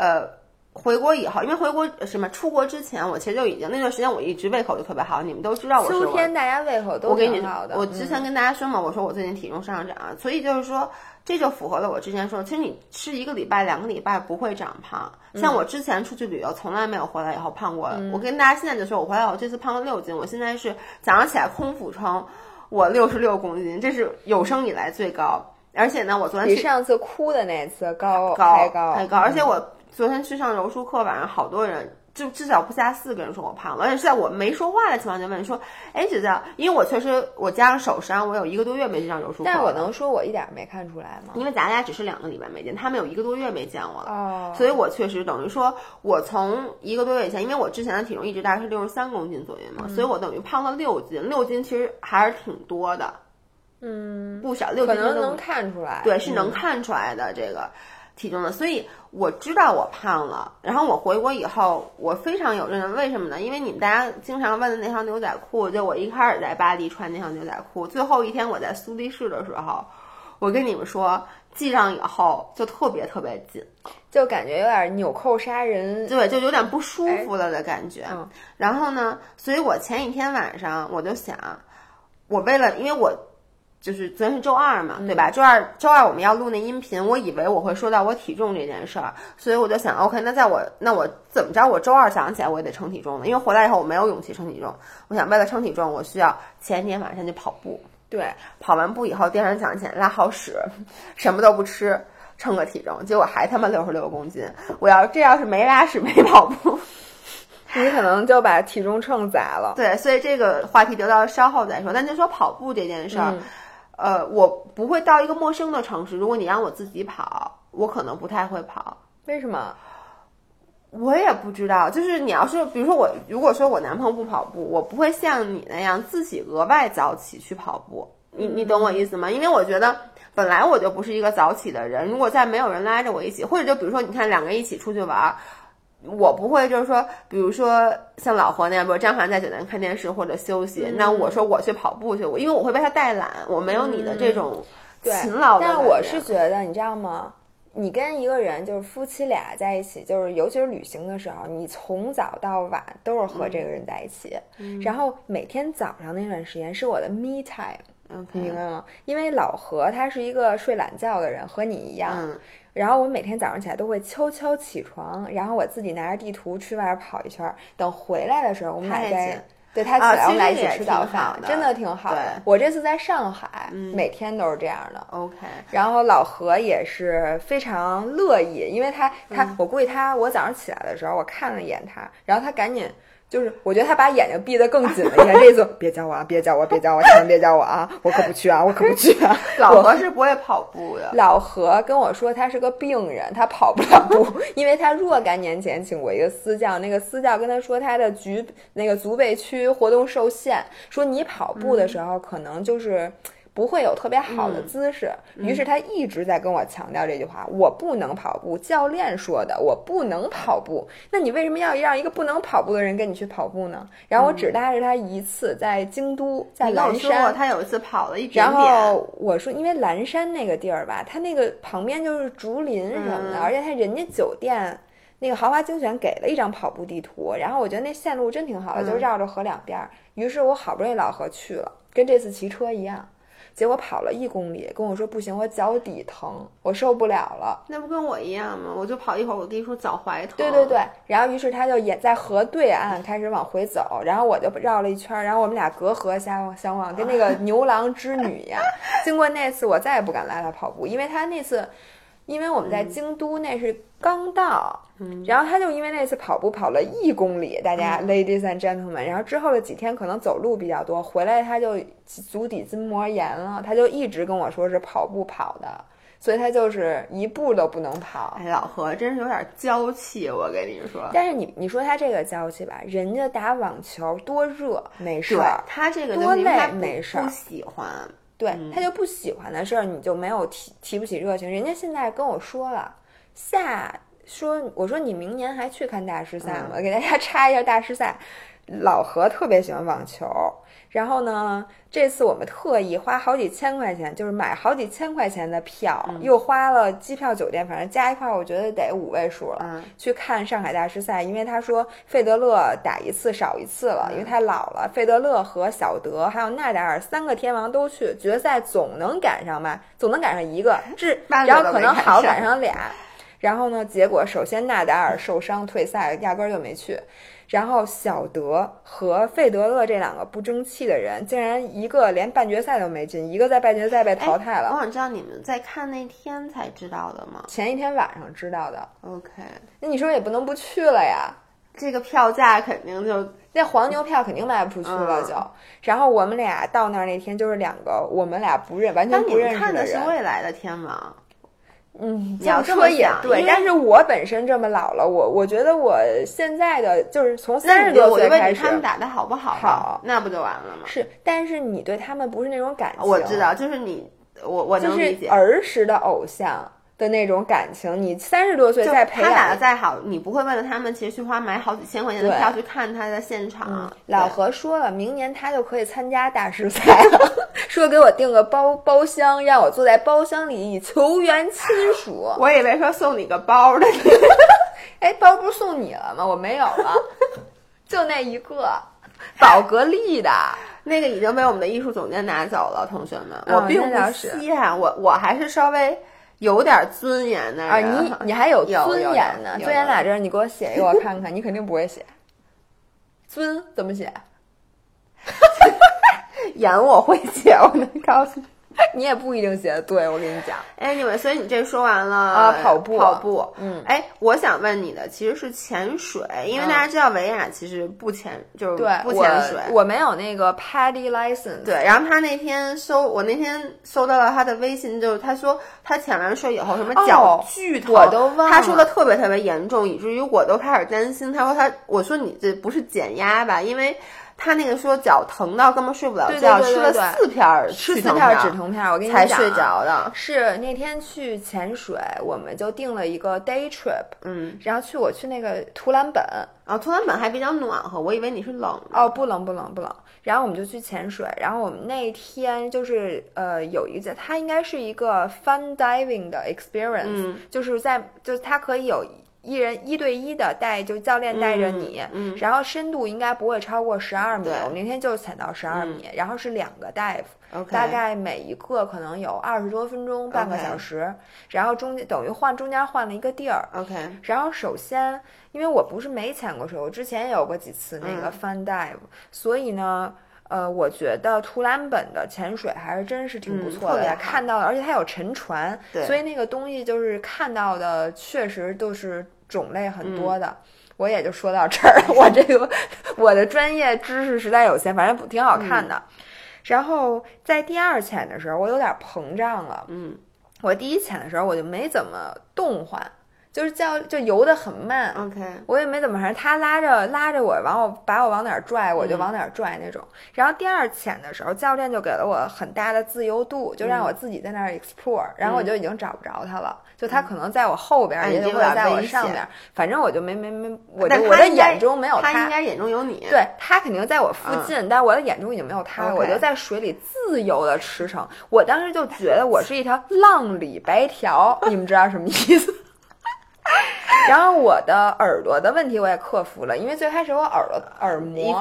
呃。回国以后，因为回国什么出国之前，我其实就已经那段时间我一直胃口就特别好，你们都知道我是秋天大家胃口都挺好的。我之前跟大家说嘛，我说我最近体重上涨，所以就是说，这就符合了我之前说，其实你吃一个礼拜、两个礼拜不会长胖。像我之前出去旅游，从来没有回来以后胖过。我跟大家现在就说，我回来我这次胖了六斤，我现在是早上起来空腹称我六十六公斤，这是有生以来最高。而且呢，我昨天比上次哭的那次高高还高还高，而且我昨天去上柔术课，晚上好多人。就至少不下四个人说我胖了，而且是在我没说话的情况下问说，哎，姐姐，因为我确实我加上手伤，我有一个多月没去上柔术课，但我能说我一点儿没看出来吗？因为咱俩只是两个礼拜没见，他们有一个多月没见我了，哦，所以我确实等于说，我从一个多月以前，因为我之前的体重一直大概是六十三公斤左右嘛，所以我等于胖了六斤，六斤其实还是挺多的，嗯，不少，六斤可能能看出来，对，是能嗯看出来的这个体重的，所以我知道我胖了。然后我回国以后，我非常有认识，为什么呢？因为你们大家经常问的那条牛仔裤，就我一开始在巴黎穿那条牛仔裤，最后一天我在苏黎世的时候，我跟你们说，系上以后就特别特别紧，就感觉有点纽扣杀人。对，就有点不舒服了的感觉。嗯然后呢，所以我前一天晚上我就想，我为了，因为我就是昨天是周二嘛，对吧？周二周二我们要录那音频，我以为我会说到我体重这件事儿，所以我就想，OK，那在我那我怎么着？我周二早上起来我也得称体重了，因为回来以后我没有勇气称体重。我想为了称体重，我需要前一天晚上就跑步，对，跑完步以后，第二天早上起来拉好屎，什么都不吃，称个体重，结果还他妈六十六公斤。我要这要是没拉屎没跑步，*laughs* 你可能就把体重秤砸了。对，所以这个话题留到稍后再说。但就说跑步这件事儿，呃，我不会到一个陌生的城市，如果你让我自己跑，我可能不太会跑。为什么？我也不知道。就是你要是，比如说我，如果说我男朋友不跑步，我不会像你那样自己额外早起去跑步。你你懂我意思吗？因为我觉得本来我就不是一个早起的人，如果再没有人拉着我一起，或者就比如说你看两个人一起出去玩儿。我不会，就是说，比如说像老何那样，比如张涵在酒店看电视或者休息，那我说我去跑步去，我因为我会被他带懒，我没有你的这种勤劳的。但我是觉得，你知道吗？你跟一个人就是夫妻俩在一起，就是尤其是旅行的时候，你从早到晚都是和这个人在一起，然后每天早上那段时间是我的 me time，你明白吗？因为老何他是一个睡懒觉的人，和你一样。然后我每天早上起来都会悄悄起床，然后我自己拿着地图去外边跑一圈。等回来的时候，我们俩再对他起来我们俩一起吃早饭，真的挺好的。我这次在上海，每天都是这样的。OK。然后老何也是非常乐意，因为他他我估计他我早上起来的时候，我看了一眼他，然后他赶紧。就是我觉得他把眼睛闭得更紧了一点。这次别叫我啊，别叫我，别叫我，千万别叫我啊！我可不去啊，我可不去啊。*laughs* 老何是不会跑步的。老何跟我说他是个病人，他跑不了步，*laughs* 因为他若干年前请过一个私教，那个私教跟他说他的局那个足背区活动受限，说你跑步的时候可能就是。不会有特别好的姿势，于是他一直在跟我强调这句话：我不能跑步。教练说的，我不能跑步。那你为什么要让一个不能跑步的人跟你去跑步呢？然后我只搭着他一次，在京都，在蓝山。他有一次跑了一点点。然后我说，因为蓝山那个地儿吧，它那个旁边就是竹林什么的，而且他人家酒店那个豪华精选给了一张跑步地图，然后我觉得那线路真挺好的，就绕着河两边。于是我好不容易老何去了，跟这次骑车一样。结果跑了一公里，跟我说不行，我脚底疼，我受不了了。那不跟我一样吗？我就跑一会儿，我跟你说脚踝疼。对对对，然后于是他就也在河对岸开始往回走，然后我就绕了一圈，然后我们俩隔河相相望，跟那个牛郎织女一样。经过那次，我再也不敢拉他跑步，因为他那次。因为我们在京都，那是刚到，然后他就因为那次跑步跑了一公里，大家 ladies and gentlemen，然后之后的几天可能走路比较多，回来他就足底筋膜炎了，他就一直跟我说是跑步跑的，所以他就是一步都不能跑。哎，老何真是有点娇气，我跟你说。但是你你说他这个娇气吧，人家打网球多热没事儿，他这个多累没事儿，不喜欢。对他就不喜欢的事儿，你就没有提提不起热情。人家现在跟我说了，下说我说你明年还去看大师赛吗？给大家插一下大师赛，老何特别喜欢网球。然后呢，这次我们特意花好几千块钱，就是买好几千块钱的票，又花了机票、酒店，反正加一块，我觉得得五位数了。去看上海大师赛，因为他说费德勒打一次少一次了，因为太老了。费德勒和小德还有纳达尔三个天王都去决赛，总能赶上吧？总能赶上一个，*laughs* 至然后可能好赶上俩。然后呢，结果首先纳达尔受伤退赛，压根儿就没去。然后小德和费德勒这两个不争气的人，竟然一个连半决赛都没进，一个在半决赛被淘汰了。我想知道你们在看那天才知道的吗？前一天晚上知道的。OK，那你说也不能不去了呀？这个票价肯定就那黄牛票肯定卖不出去了，就。然后我们俩到那儿那天就是两个我们俩不认完全不认识的人。看的是未来的天王。嗯，你要说也对，但是我本身这么老了，我我觉得我现在的就是从三十多岁开始，他们打的好不好？好，那不就完了吗？是，但是你对他们不是那种感情，我知道，就是你，我我能理解，儿时的偶像。的那种感情，你三十多岁再培养，他打的再好，你不会为了他们其实去花买好几千块钱的票去看他的现场。老何说了，明年他就可以参加大师赛了，*laughs* 说给我订个包包厢，让我坐在包厢里以球员亲属。*laughs* 我以为说送你个包呢，*laughs* 哎，包不是送你了吗？我没有了，就那一个，宝格丽的那个已经被我们的艺术总监拿走了，同学们，我并不稀罕，我我还是稍微。有点尊严的啊，你 *laughs* 你还有尊严呢？尊严在这儿，你给我写一个我看看。你肯定不会写，尊怎么写？*laughs* *laughs* 演我会写，我能告诉你。*laughs* 你也不一定写的对，我跟你讲。Anyway，所以你这说完了啊跑步跑步，嗯，哎，我想问你的其实是潜水，因为大家知道维亚其实不潜，就是对，不潜水。我我没有那个 PADI license。对，然后他那天搜，我那天搜到了他的微信，就是他说他潜完水以后什么脚巨疼，哦我都忘了。他说的特别特别严重，以至于我都开始担心。他说他，我说你这不是减压吧？因为。他那个说脚疼到根本睡不了觉，吃了四片儿吃四片止疼片，我跟你讲才睡着的。是那天去潜水，我们就定了一个 day trip，嗯，然后去我去那个图兰本，啊，图兰本还比较暖和，我以为你是冷哦，不冷不冷不冷。然后我们就去潜水，然后我们那天就是呃有一个，它应该是一个 fun diving 的 experience，、嗯、就是在就是它可以有。一人一对一的带，就教练带着你，嗯嗯、然后深度应该不会超过十二米。我们那天就潜到十二米，嗯、然后是两个 dive，、okay. 大概每一个可能有二十多分钟，半个小时。然后中间等于换中间换了一个地儿。OK。然后首先，因为我不是没潜过水，我之前也有过几次那个 fun dive，、嗯、所以呢。呃，我觉得图兰本的潜水还是真是挺不错的，嗯、看到的，而且它有沉船，所以那个东西就是看到的，确实都是种类很多的。嗯、我也就说到这儿，*laughs* 我这个我的专业知识实在有限，反正挺好看的。嗯、然后在第二潜的时候，我有点膨胀了。嗯，我第一潜的时候我就没怎么动换。就是叫就游得很慢，OK，我也没怎么，反正他拉着拉着我，往我把我往哪儿拽，我就往哪儿拽那种。嗯、然后第二潜的时候，教练就给了我很大的自由度，就让我自己在那儿 explore、嗯。然后我就已经找不着他了，就他可能在我后边，嗯、也或者在我上边，反正我就没没没，我就我的眼中没有他，他应该眼中有你。对他肯定在我附近，嗯、但我的眼中已经没有他了。我就在水里自由的驰骋，我当时就觉得我是一条浪里白条，你们知道什么意思？然后我的耳朵的问题我也克服了，因为最开始我耳朵耳膜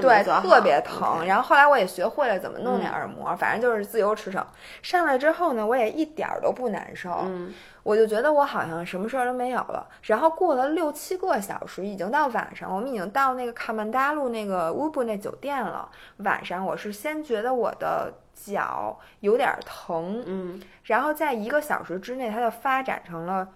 对特别疼，然后后来我也学会了怎么弄那耳膜，嗯、反正就是自由驰骋。上来之后呢，我也一点儿都不难受，嗯、我就觉得我好像什么事儿都没有了。然后过了六七个小时，已经到晚上，我们已经到那个卡曼达路那个乌布那酒店了。晚上我是先觉得我的脚有点疼，嗯，然后在一个小时之内，它就发展成了。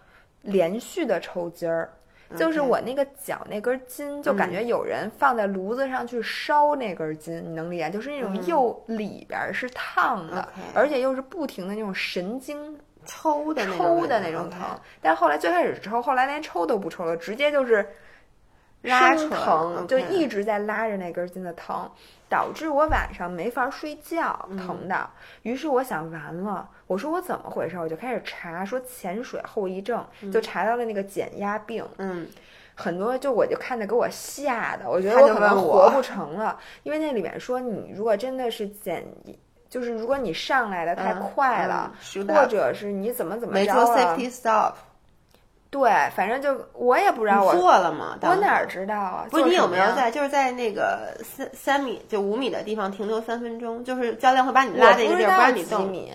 连续的抽筋儿，就是我那个脚那根筋，就感觉有人放在炉子上去烧那根筋，你能理解？就是那种又里边是烫的，而且又是不停的那种神经抽的抽的那种疼。但是后来最开始抽，后来连抽都不抽了，直接就是拉疼，就一直在拉着那根筋的疼，导致我晚上没法睡觉，疼的。于是我想，完了。我说我怎么回事？我就开始查，说潜水后遗症，就查到了那个减压病。嗯，很多就我就看着给我吓的，我觉得我可能活不成了，因为那里面说你如果真的是减，就是如果你上来的太快了，嗯、或者是你怎么怎么着没做 safety stop。对，反正就我也不知道我做了吗？我哪知道啊？不是你有没有在就是在那个三三米就五米的地方停留三分钟？就是教练会把你拉在一个地儿，不让你动。米。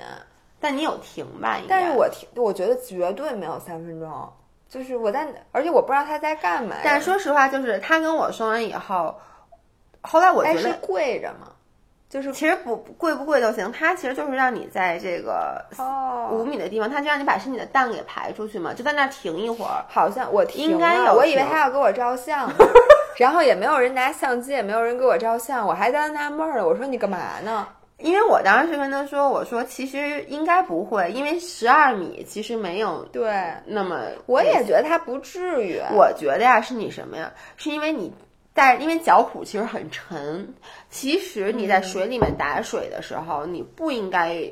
但你有停吧？但是我停，我觉得绝对没有三分钟。就是我在，而且我不知道他在干嘛。但说实话，就是他跟我说完以后，后来我觉得是跪着嘛，就是其实不跪不跪都行。他其实就是让你在这个五米的地方，他就让你把身体的蛋给排出去嘛，就在那停一会儿。好像我停应该有，我以为他要给我照相，*laughs* 然后也没有人拿相机，也没有人给我照相，我还在纳闷儿呢。我说你干嘛呢？因为我当时跟他说，我说其实应该不会，因为十二米其实没有对那么，我也觉得他不至于。我觉得呀，是你什么呀？是因为你带，因为脚蹼其实很沉，其实你在水里面打水的时候，嗯、你不应该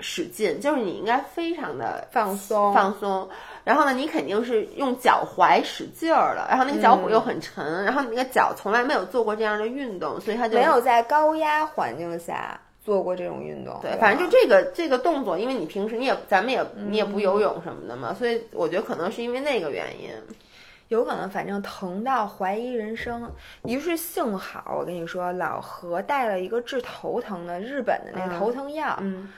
使劲，就是你应该非常的放松放松。然后呢，你肯定是用脚踝使劲儿了，然后那个脚蹼又很沉，嗯、然后你那个脚从来没有做过这样的运动，所以它就没有在高压环境下。做过这种运动，对，反正就这个这个动作，因为你平时你也咱们也你也不游泳什么的嘛，所以我觉得可能是因为那个原因，有可能反正疼到怀疑人生。于是幸好我跟你说，老何带了一个治头疼的日本的那个头疼药，嗯，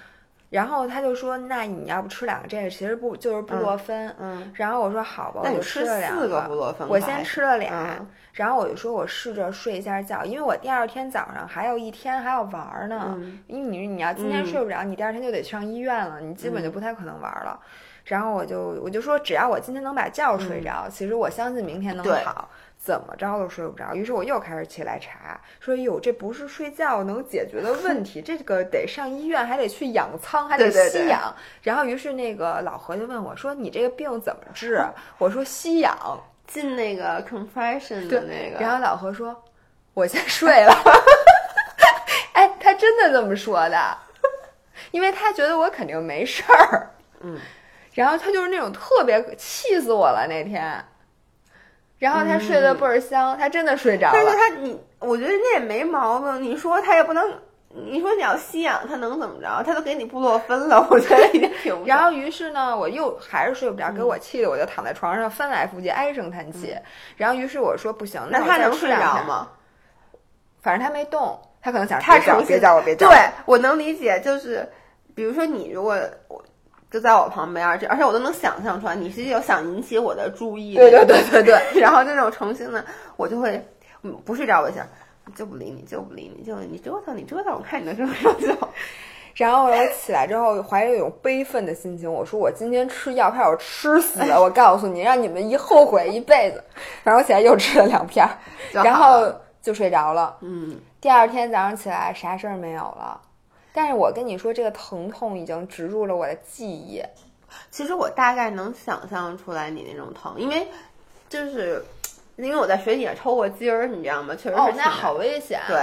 然后他就说：“那你要不吃两个这个，其实不就是布洛芬。嗯，然后我说：“好吧，我就吃了两四个布洛芬我先吃了俩，嗯然后我就说我试着睡一下觉，因为我第二天早上还有一天还要玩儿呢。嗯因为你你要今天嗯睡不着，你第二天就得上医院了，你基本就不太可能玩儿了。然后我就我就说，只要我今天能把觉睡着，其实我相信明天能好。怎么着都睡不着，于是我又开始起来查，说哟，这不是睡觉能解决的问题，*laughs* 这个得上医院，还得去养仓，还得对对对吸氧。然后于是那个老何就问我说：“你这个病怎么治？”我说：“吸氧。”进那个 compression 的那个，然后老何说：“我先睡了。*laughs* ”哎，他真的这么说的，因为他觉得我肯定没事儿。嗯，然后他就是那种特别气死我了那天。然后他睡得倍儿香，他真的睡着了但是。他你，我觉得那也没毛病。你说他也不能，你说你要吸氧，他能怎么着？他都给你布洛芬了，我觉得已经挺不然后于是呢，我又还是睡不着，给我气的，我就躺在床上翻来覆去，唉声叹气。然后于是我说不行，那他能睡？着吗？反正他没动，他可能想他别叫我，别叫我。对我能理解，就是比如说你如果我就在我旁边，这而且我都能想象出来，你是有想引起我的注意，对对对对对。*laughs* 然后那种诚心的，我就会嗯不睡着，我想就不理你，就不理你，就你折腾你折腾，我看你能折腾多久。然后我起来之后，怀着一种悲愤的心情，我说我今天吃药，片我吃死了。我告诉你，让你们一后悔一辈子。然后我起来又吃了两片儿，然后就睡着了。嗯，第二天早上起来，啥事儿没有了。但是我跟你说，这个疼痛已经植入了我的记忆。其实我大概能想象出来你那种疼，因为就是因为我在水底下抽过筋儿，你知道吗？确实是哦，那好危险。对，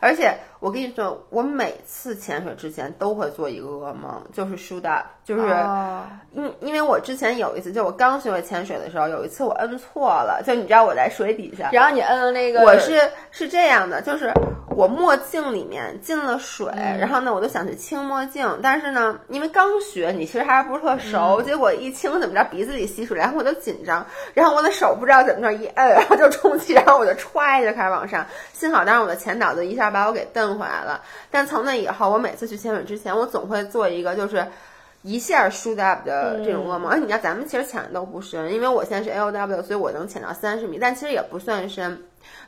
而且我跟你说，我每次潜水之前都会做一个噩梦，就是 shoot up，就是哦。因、因为我之前有一次，就我刚学会潜水的时候，有一次我摁错了，就你知道我在水底下，然后你摁了那个，我是是这样的，就是我墨镜里面进了水，嗯然后呢，我就想去清墨镜，但是呢，因为刚学，你其实还是不是特熟，嗯结果一清怎么着，鼻子里吸水，然后我就紧张，然后我的手不知道怎么着一摁，然后就充气，然后我就歘就开始往上，幸好当时我的前导就一下把我给蹬回来了。但从那以后，我每次去潜水之前，我总会做一个就是。一下 shoot up 的这种噩梦，而且你知道咱们其实潜的都不深，因为我现在是 LW，所以我能潜到三十米，但其实也不算深。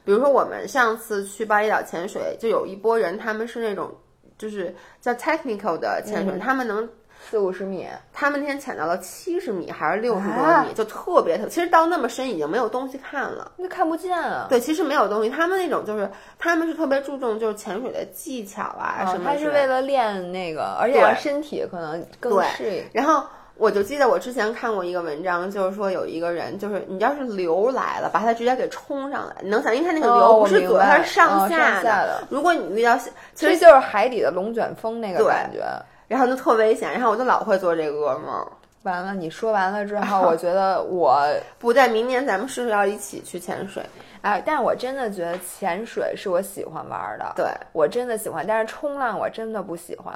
比如说我们上次去巴厘岛潜水，就有一波人，他们是那种就是叫 technical 的潜水，他们能四五十米，他们那天潜到了七十米还是六十多啊米，就特别特。其实到那么深已经没有东西看了。那看不见啊。对，其实没有东西。他们那种就是他们是特别注重就是潜水的技巧啊什哦，么他。是为了练那个，而且身体可能更对适应。然后我就记得我之前看过一个文章，就是说有一个人，就是你要是流来了，把他直接给冲上来，你能想，因为他那个哦流不是左，明白它是上下下的如果你遇到，其实其实就是海底的龙卷风那个感觉。然后就特危险，然后我就老会做这个噩梦。完了，你说完了之后，*laughs* 我觉得我，不在明年咱们是不是要一起去潜水？哎，但是我真的觉得潜水是我喜欢玩的，对，我真的喜欢。但是冲浪我真的不喜欢，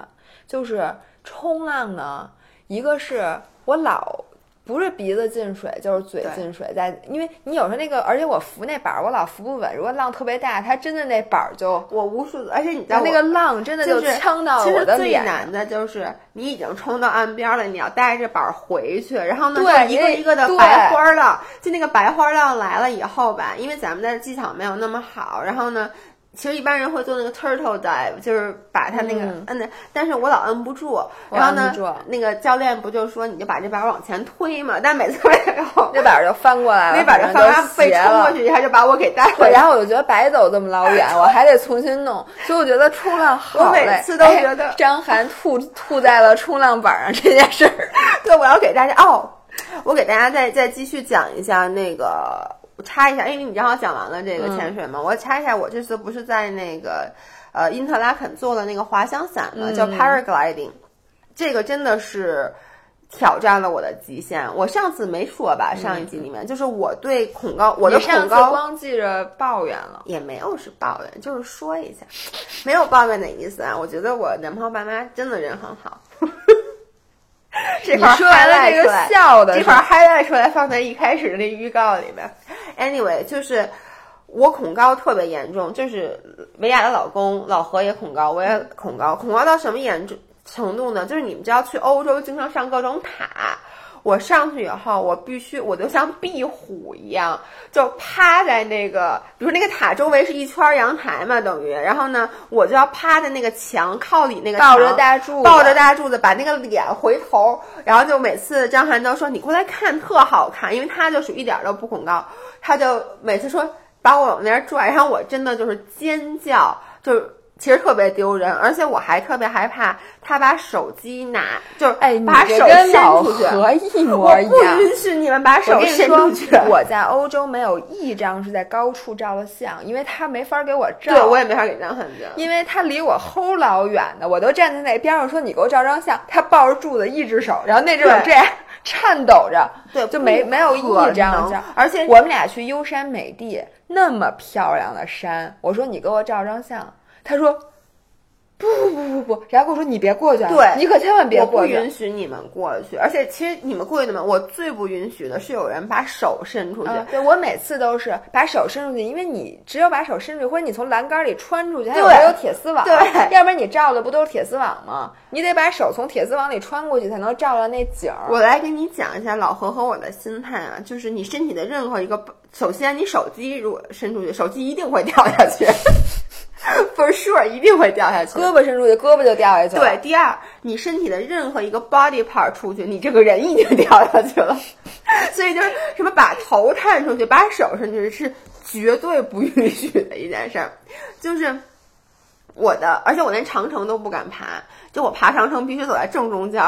就是冲浪呢，一个是我老。不是鼻子进水，就是嘴进水，在因为你有时候那个，而且我扶那板儿，我老扶不稳。如果浪特别大，它真的那板儿就，我无数，而且你知道那个浪真的就是呛到其实最我的脸。难的就是你已经冲到岸边了，你要带着板儿回去，然后呢，对就一个一个的对白花浪，就那个白花浪来了以后吧，因为咱们的技巧没有那么好，然后呢。其实一般人会做那个 turtle dive，就是把它那个嗯摁的，但是我老摁不住。然后呢那个教练不就说你就把这板儿往前推嘛？但每次推以后，那板儿就翻过来了，*laughs* 那板儿就翻，被斜了冲过去一下就把我给带回，来。然后我就觉得白走这么老远，*laughs* 我还得重新弄，所以我觉得冲浪好 *laughs* 累。我每次都觉得哎张涵吐吐在了冲浪板上这件事儿。对，我要给大家哦，我给大家再再继续讲一下那个，我插一下，因为你正好讲完了这个潜水嘛，我插一下，我这次不是在那个呃因特拉肯做的那个滑翔伞嘛，叫 paragliding，这个真的是。挑战了我的极限。我上次没说吧，上一集里面、就是我对恐高，我的恐高光记着抱怨了，也没有是抱怨，就是说一下，没有抱怨的意思啊。我觉得我男朋友爸妈真的人很好。*laughs* 这块说完了这个笑的这块儿 highlight 出来放在一开始的那预告里面。Anyway，就是我恐高特别严重，就是维亚的老公老何也恐高，我也恐高，恐高到什么严重程度呢？就是你们知道去欧洲经常上各种塔。我上去以后，我必须我就像壁虎一样，就趴在那个，比如那个塔周围是一圈阳台嘛，等于，然后呢，我就要趴在那个墙靠里那个抱着大柱，抱着大柱子，把那个脸回头，然后就每次张涵都说你过来看特好看，因为他就属于一点都不恐高，他就每次说把我往那儿拽，然后我真的就是尖叫，就是。其实特别丢人，而且我还特别害怕他把手机拿，就是哎，把手伸出去，和一模一样。我不允许你们把手伸出去。我在欧洲没有一张是在高处照的相，因为他没法给我照。对，我也没法给张汉照，因为他离我齁老远的，我都站在那边上说你给我照张相，他抱着柱子一只手，然后那只手这样颤抖着，对，就没没有一张相。而且我们俩去优山美地，那么漂亮的山，我说你给我照张相。他说：“不不不不不，然后跟我说你别过去，对你可千万别过去，不允许你们过去。而且其实你们过去的嘛，我最不允许的是有人把手伸出去。对我每次都是把手伸出去，因为你只有把手伸出去，或者你从栏杆里穿出去，还有有铁丝网，对，要不然你照的不都是铁丝网吗？你得把手从铁丝网里穿过去，才能照到那景儿。我来给你讲一下老何和我的心态啊，就是你身体的任何一个，首先你手机如果伸出去，手机一定会掉下去。” *laughs* For sure，一定会掉下去。胳膊伸出去，胳膊就掉下去了。对，第二，你身体的任何一个 body part 出去，你这个人已经掉下去了。*laughs* 所以就是什么把头探出去，把手伸出去是绝对不允许的一件事儿。就是我的，而且我连长城都不敢爬，就我爬长城必须走在正中间。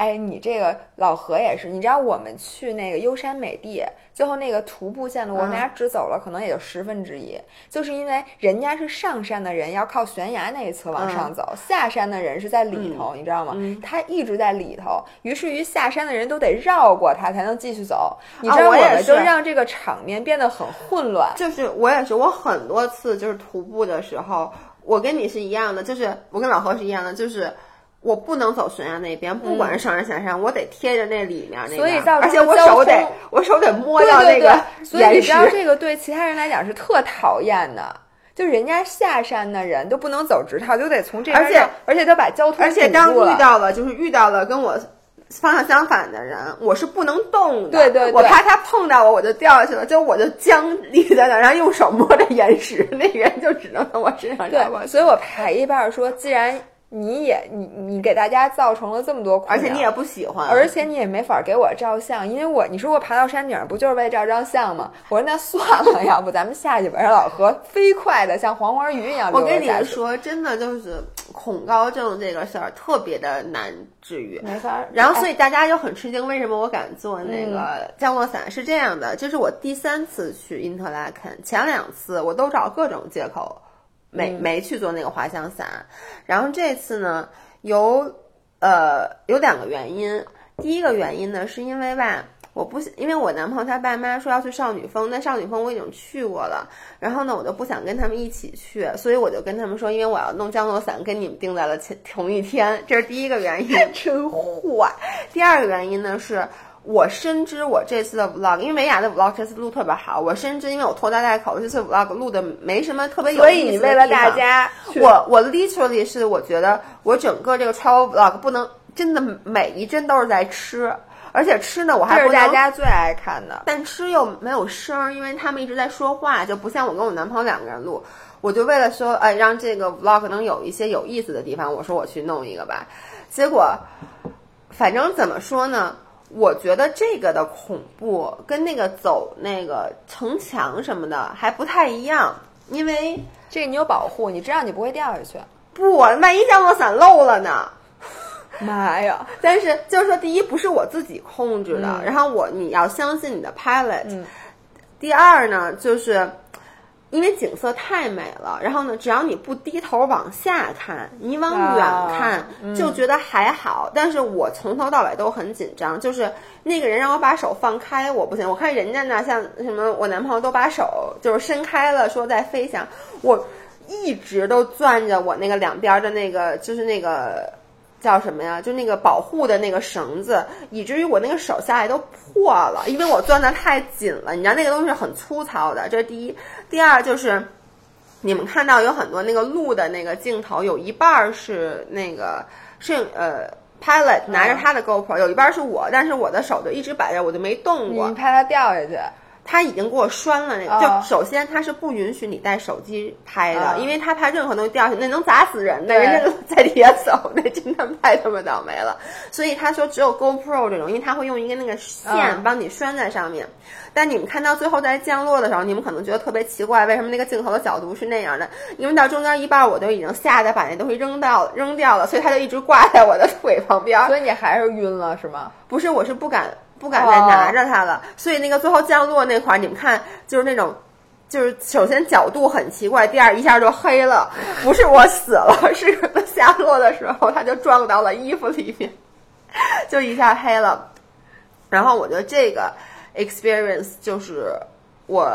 哎，你这个老何也是，你知道我们去那个优山美地，最后那个徒步线路，我们俩只走了可能也就十分之一，就是因为人家是上山的人要靠悬崖那一侧往上走，下山的人是在里头，你知道吗？他一直在里头，于是于下山的人都得绕过他才能继续走。你知道我们就让这个场面变得很混乱。就是我也是，我很多次就是徒步的时候，我跟你是一样的，就是我跟老何是一样的，就是。我不能走悬崖那边，不管是上山下山，我得贴着那里面那个，而且我手得我手得摸到那个所以你知道这个对其他人来讲是特讨厌的，就人家下山的人都不能走直道，就得从这边，而且而且都把交通而且当遇到了就是遇到了跟我方向相反的人，我是不能动的，对对，我怕他碰到我，我就掉下去了，就我就僵立在那，然后用手摸着岩石，那人就只能从我身上对，所以我排一半说，既然。你也你你给大家造成了这么多困扰，而且你也不喜欢，而且你也没法给我照相，因为我你说我爬到山顶不就是为照张相吗？我说那算了，要不咱们下去吧，让老何飞快的像黄花鱼一样。我跟你说，真的就是恐高症这个事儿特别的难治愈，没法。然后所以大家就很吃惊，为什么我敢做那个降落伞？是这样的，这是我第三次去因特拉肯，前两次我都找各种借口。没没去做那个滑翔伞，然后这次呢，有呃有两个原因。第一个原因呢，是因为吧，我不因为我男朋友他爸妈说要去少女峰，但少女峰我已经去过了，然后呢，我就不想跟他们一起去，所以我就跟他们说，因为我要弄降落伞，跟你们定在了前同一天，这是第一个原因，*laughs* 真坏。第二个原因呢是。我深知我这次的 vlog，因为美雅的 vlog 这次录特别好。我深知，因为我拖家带口，这次 vlog 录的没什么特别有意思所以你为了大家，我我 literally 是我觉得我整个这个 travel vlog 不能真的每一帧都是在吃，而且吃呢我还不是大家最爱看的，但吃又没有声，因为他们一直在说话，就不像我跟我男朋友两个人录。我就为了说，哎，让这个 vlog 能有一些有意思的地方，我说我去弄一个吧。结果，反正怎么说呢？我觉得这个的恐怖跟那个走那个城墙什么的还不太一样，因为这个你有保护，你知道你不会掉下去。不，万一降落伞漏了呢？妈呀！*laughs* 但是就是说，第一不是我自己控制的，然后我你要相信你的 pilot。第二呢，就是。因为景色太美了，然后呢，只要你不低头往下看，你往远看就觉得还好。但是我从头到尾都很紧张，就是那个人让我把手放开，我不行。我看人家呢，像什么我男朋友都把手就是伸开了，说在飞翔，我一直都攥着我那个两边的那个，就是那个。叫什么呀？就那个保护的那个绳子，以至于我那个手下来都破了，因为我攥得太紧了。你知道那个东西很粗糙的，这是第一。第二就是，你们看到有很多那个路的那个镜头，有一半是那个摄影呃 pilot 拿着他的 GoPro，、有一半是我，但是我的手就一直摆着，我就没动过你。怕它掉下去，他已经给我拴了那个，哦就首先他是不允许你带手机拍的，哦因为他怕任何东西掉下去，那能砸死人的，对人家在底下走，那真的太他妈倒霉了。所以他说只有 GoPro 这种，因为他会用一个那个线嗯帮你拴在上面。但你们看到最后在降落的时候，你们可能觉得特别奇怪，为什么那个镜头的角度是那样的？因为到中间一半，我都已经吓得把那东西扔到扔掉了，所以它就一直挂在我的腿旁边。所以你还是晕了是吗？不是，我是不敢不敢再拿着它了。所以那个最后降落那块儿，你们看，就是那种，就是首先角度很奇怪，第二一下就黑了。*laughs* 不是我死了，*laughs* 是它下落的时候它就撞到了衣服里面，*laughs* 就一下黑了。然后我觉得这个 experience 就是我。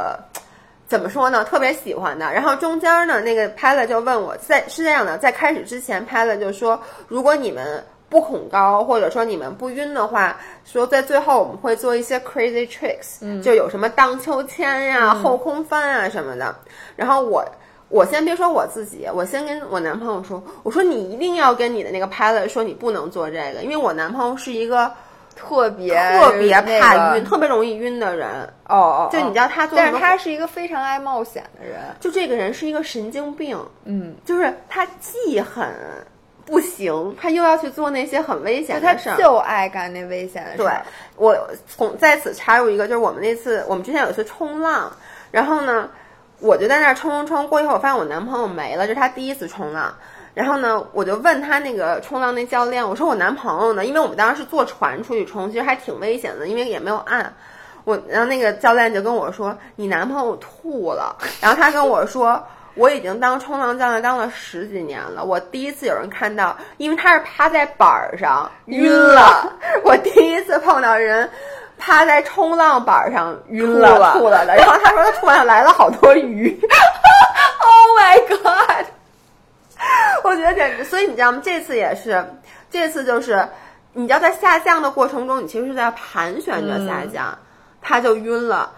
怎么说呢？特别喜欢的。然后中间呢，那个 pilot 就问我，在是这样的，在开始之前，pilot 就说，如果你们不恐高，或者说你们不晕的话，说在最后我们会做一些 crazy tricks，、就有什么荡秋千呀、后空翻啊什么的。然后我。我先别说我自己，我先跟我男朋友说，我说你一定要跟你的那个 pilot 说你不能做这个，因为我男朋友是一个特别特别那个怕晕、特别容易晕的人。哦哦，就你知道他做但是他是一个非常爱冒险的人，就这个人是一个神经病，嗯，就是他既很不行，他又要去做那些很危险的事儿。就爱干那危险的事对儿。我从在此插入一个，就是我们那次，我们之前有一次冲浪，然后呢，我就在那儿冲冲冲，过一会儿我发现我男朋友没了，这是他第一次冲浪。然后呢，我就问他那个冲浪那教练，我说我男朋友呢？因为我们当时是坐船出去冲，其实还挺危险的，因为也没有岸。我然后那个教练就跟我说，你男朋友吐了。然后他跟我说，我已经当冲浪教练当了十几年了，我第一次有人看到，因为他是趴在板儿上晕了，*laughs* 我第一次碰到人。趴在冲浪板上晕吐了吐了的，然后他说他突然来了好多鱼，*laughs* Oh my god！我觉得简直，所以你知道吗？这次也是，这次就是，你知道在下降的过程中，你其实是在盘旋着下降，他就晕了。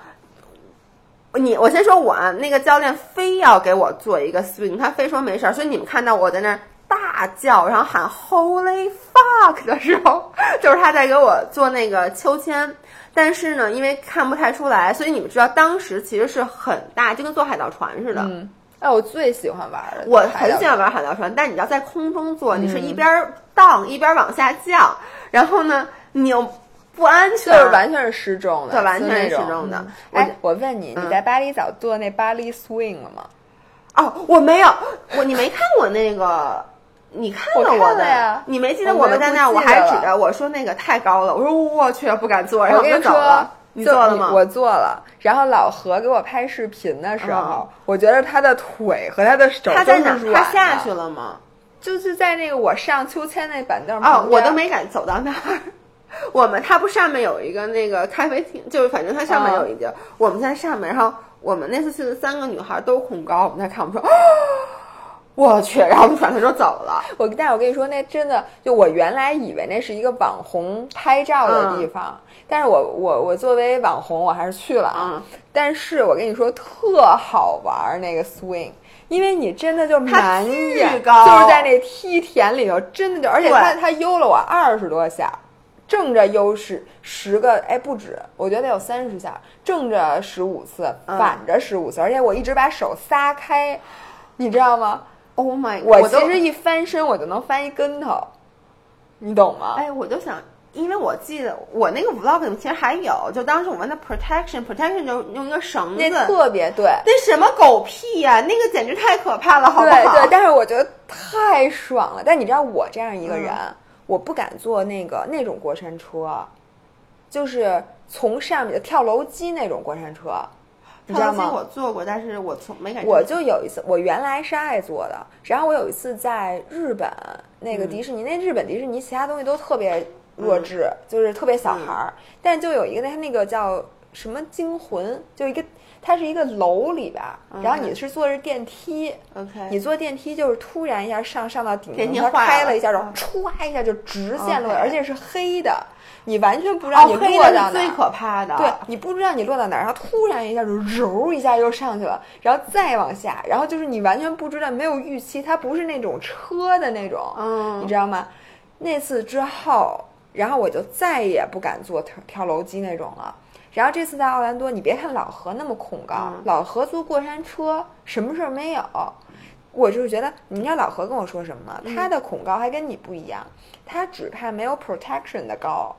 你我先说我啊，那个教练非要给我做一个 swing，他非说没事儿，所以你们看到我在那儿大叫，然后喊 Holy fuck 的时候，就是他在给我做那个秋千。但是呢，因为看不太出来，所以你们知道当时其实是很大，就跟坐海盗船似的。嗯，哎，我最喜欢玩的，我很喜欢玩海盗船，但你要在空中坐，你是一边荡一边往下降，然然后呢，你又不安全，就是完全是失重的，对完全是失重的哎，我问你，嗯你在巴厘岛做那巴厘 swing 了吗？哦，我没有，我你没看我那个。你看了我看的了呀你没记得我我们在那儿，我还指着我说那个太高了，我说我去不敢坐，然后就我跟你说走了。，你就做了吗？我坐了。然后老何给我拍视频的时候嗯，我觉得他的腿和他的手他在哪他下去了吗？就是在那个我上秋千那板凳哦我都没敢走到那儿。*laughs* 我们它不上面有一个那个咖啡厅，就是反正它上面有一地儿，我们在上面，然后我们那次去的三个女孩都恐高，我们在看，我们说，哦 *gasps* 我去，然后我们转头就走了。我，但是我跟你说，那真的就我原来以为那是一个网红拍照的地方，但是我我我作为网红，我还是去了啊。嗯但是我跟你说，特好玩儿那个 swing。因为你真的就满巨眼就是在那梯田里头，真的就，而且对他他悠了我二十多下，正着悠十十个，哎不止，我觉得得有三十下，正着十五次，嗯反着十五次，而且我一直把手撒开，你知道吗？Oh my，我其实一翻身我就能翻一跟头，你懂吗？哎，我就想，因为我记得我那个 vlog 里面其实还有，就当时我问他 protection，protection 就用一个绳子那，特别对，那什么狗屁呀、那个简直太可怕了，好不好？对对，但是我觉得太爽了。但你知道我这样一个人，嗯我不敢坐那个那种过山车，就是从上面跳楼机那种过山车，你知道跳楼机吗？我坐过，但是我从没敢。我就有一次，我原来是爱坐的，然后我有一次在日本那个迪士尼，那日本迪士尼其他东西都特别弱智，就是特别小孩儿，但就有一个它那个叫什么惊魂，就一个它是一个楼里边儿，然后你是坐着电梯。OK，你坐电梯就是突然一下上上到顶电层，它梯坏了开了一下，然后嗯歘一下就直线落，而且是黑的，你完全不知道你落到哪最可怕的。对你不知道你落到哪儿，然后突然一下就揉一下又上去了，然后再往下，然后就是你完全不知道，没有预期，它不是那种车的那种，嗯你知道吗？那次之后，然后我就再也不敢坐跳跳楼机那种了。然后这次在奥兰多，你别看老何那么恐高，嗯老何坐过山车什么事儿没有。我就是觉得，你知道老何跟我说什么吗？嗯他的恐高还跟你不一样，他只怕没有 protection 的高。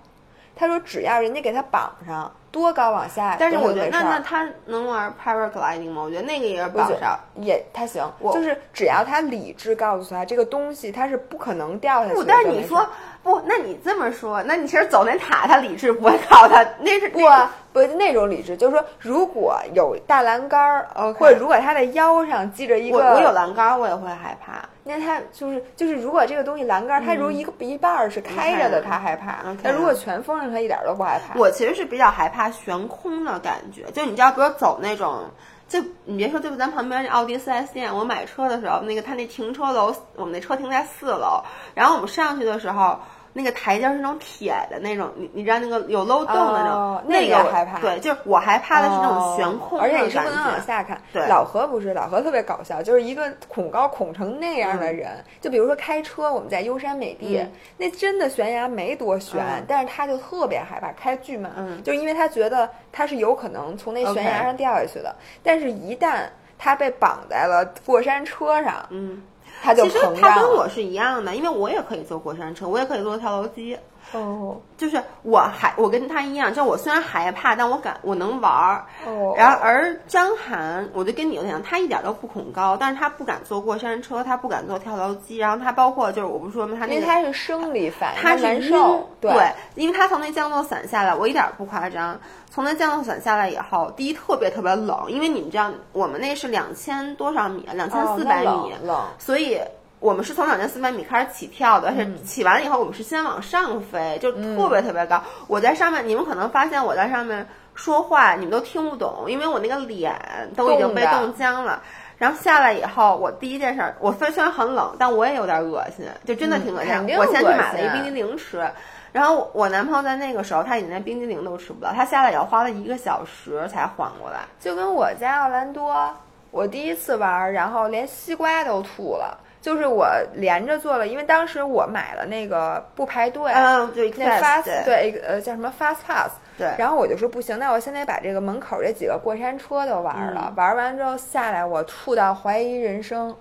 他说只要人家给他绑上，多高往下但是我觉得那那他能玩 paragliding 吗？我觉得那个也是不是绑上。也他行，我就是只要他理智告诉他这个东西他是不可能掉下去不，但是你说不，那你这么说，那你其实走那塔，他理智不会告他，那是不啊不那种理智，就是说如果有大栏杆儿或者如果他的腰上系着一个，我我有栏杆儿，我也会害怕。那他就是就是，如果这个东西栏杆儿，它如果一个一半儿是开着的，他害怕那如果全封上，他一点儿都不害怕。我其实是比较害怕它悬空的感觉，就你知道，比如走那种，就你别说，就咱旁边那奥迪四 S 店，我买车的时候，那个他那停车楼，我们那车停在四楼，然后我们上去的时候。那个台阶是那种铁的那种，你你知道那个有漏洞的那种，哦那那个我害怕对，就是我害怕的是那种悬空而且你是不能往下看。对老何不是，老何特别搞笑，就是一个恐高恐成那样的人。就比如说开车，我们在优山美地，嗯那真的悬崖没多悬，嗯但是他就特别害怕，开巨慢，嗯就是因为他觉得他是有可能从那悬崖上掉下去的。但是，一旦他被绑在了过山车上，嗯，他就其实。他跟我是一样的，因为我也可以坐过山车，我也可以坐跳楼机。哦就是我还我跟他一样，就我虽然害怕，但我敢我能玩儿。哦，然后而张涵，我就跟你有点像，他一点都不恐高，但是他不敢坐过山车，他不敢坐跳楼机，然后他包括就是我不是说吗？他那个因为他是生理反应，他难受，对，因为他从那降落伞下来，我一点儿不夸张。从那降落伞下来以后，第一特别特别冷，因为你们知道我们那是两千多少米，两千四百米，冷所以我们是从两千四百米开始起跳的，而且嗯起完了以后，我们是先往上飞，就特别特别高。我在上面，你们可能发现我在上面说话，你们都听不懂，因为我那个脸都已经被冻僵了。然后下来以后，我第一件事儿，我虽虽然很冷，但我也有点恶心，就真的挺恶心。我先去买了一冰激凌吃，然后我我男朋友在那个时候，他已经连冰激凌都吃不到，他下来也要花了一个小时才缓过来。就跟我在奥兰多，我第一次玩儿，然后连西瓜都吐了。就是我连着做了，因为当时我买了那个不排队，嗯，对那 fast 对。对呃叫什么 fast pass，对。然后我就说不行，那我现在把这个门口这几个过山车都玩了，嗯。玩完之后下来我吐到怀疑人生，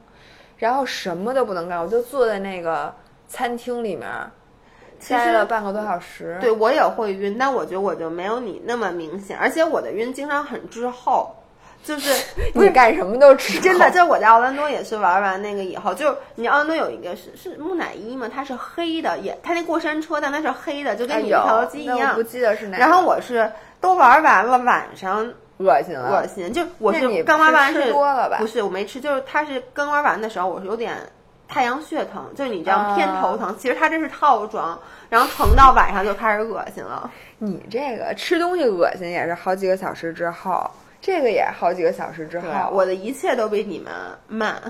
然后什么都不能干，我就坐在那个餐厅里面其实待了半个多小时。对我也会晕，但我觉得我就没有你那么明显，而且我的晕经常很滞后，就 *laughs* 是你干什么都吃真的，就是我在奥兰多也是玩完那个以后，就是你奥兰多有一个是是木乃伊嘛，它是黑的，也它那过山车，但它是黑的，就跟你跳楼机一样不。记得是哪。然后我是都玩完了，晚上恶心了，恶心，就我是刚玩完是吃多了吧不是我没吃，就是它是刚玩完的时候，我是有点太阳穴疼，就是你这样啊偏头疼。其实它这是套装，然后疼到晚上就开始恶心了。你这个吃东西恶心也是好几个小时之后，这个也好几个小时之后。我的一切都比你们慢。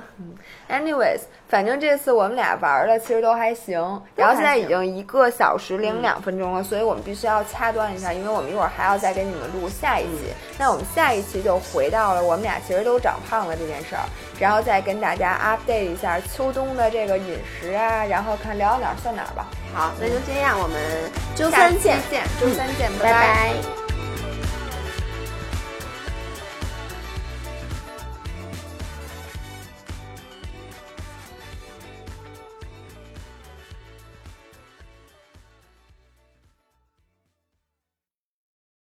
anyways，反正这次我们俩玩的其实都还行，然后现在已经一个小时零两分钟了，所以我们必须要掐断一下，因为我们一会儿还要再给你们录下一期。那我们下一期就回到了我们俩其实都长胖了这件事儿，然后再跟大家 update 一下秋冬的这个饮食啊，然后看聊到哪儿算哪儿吧。好，那就这样，我们周三见，周三见，拜拜拜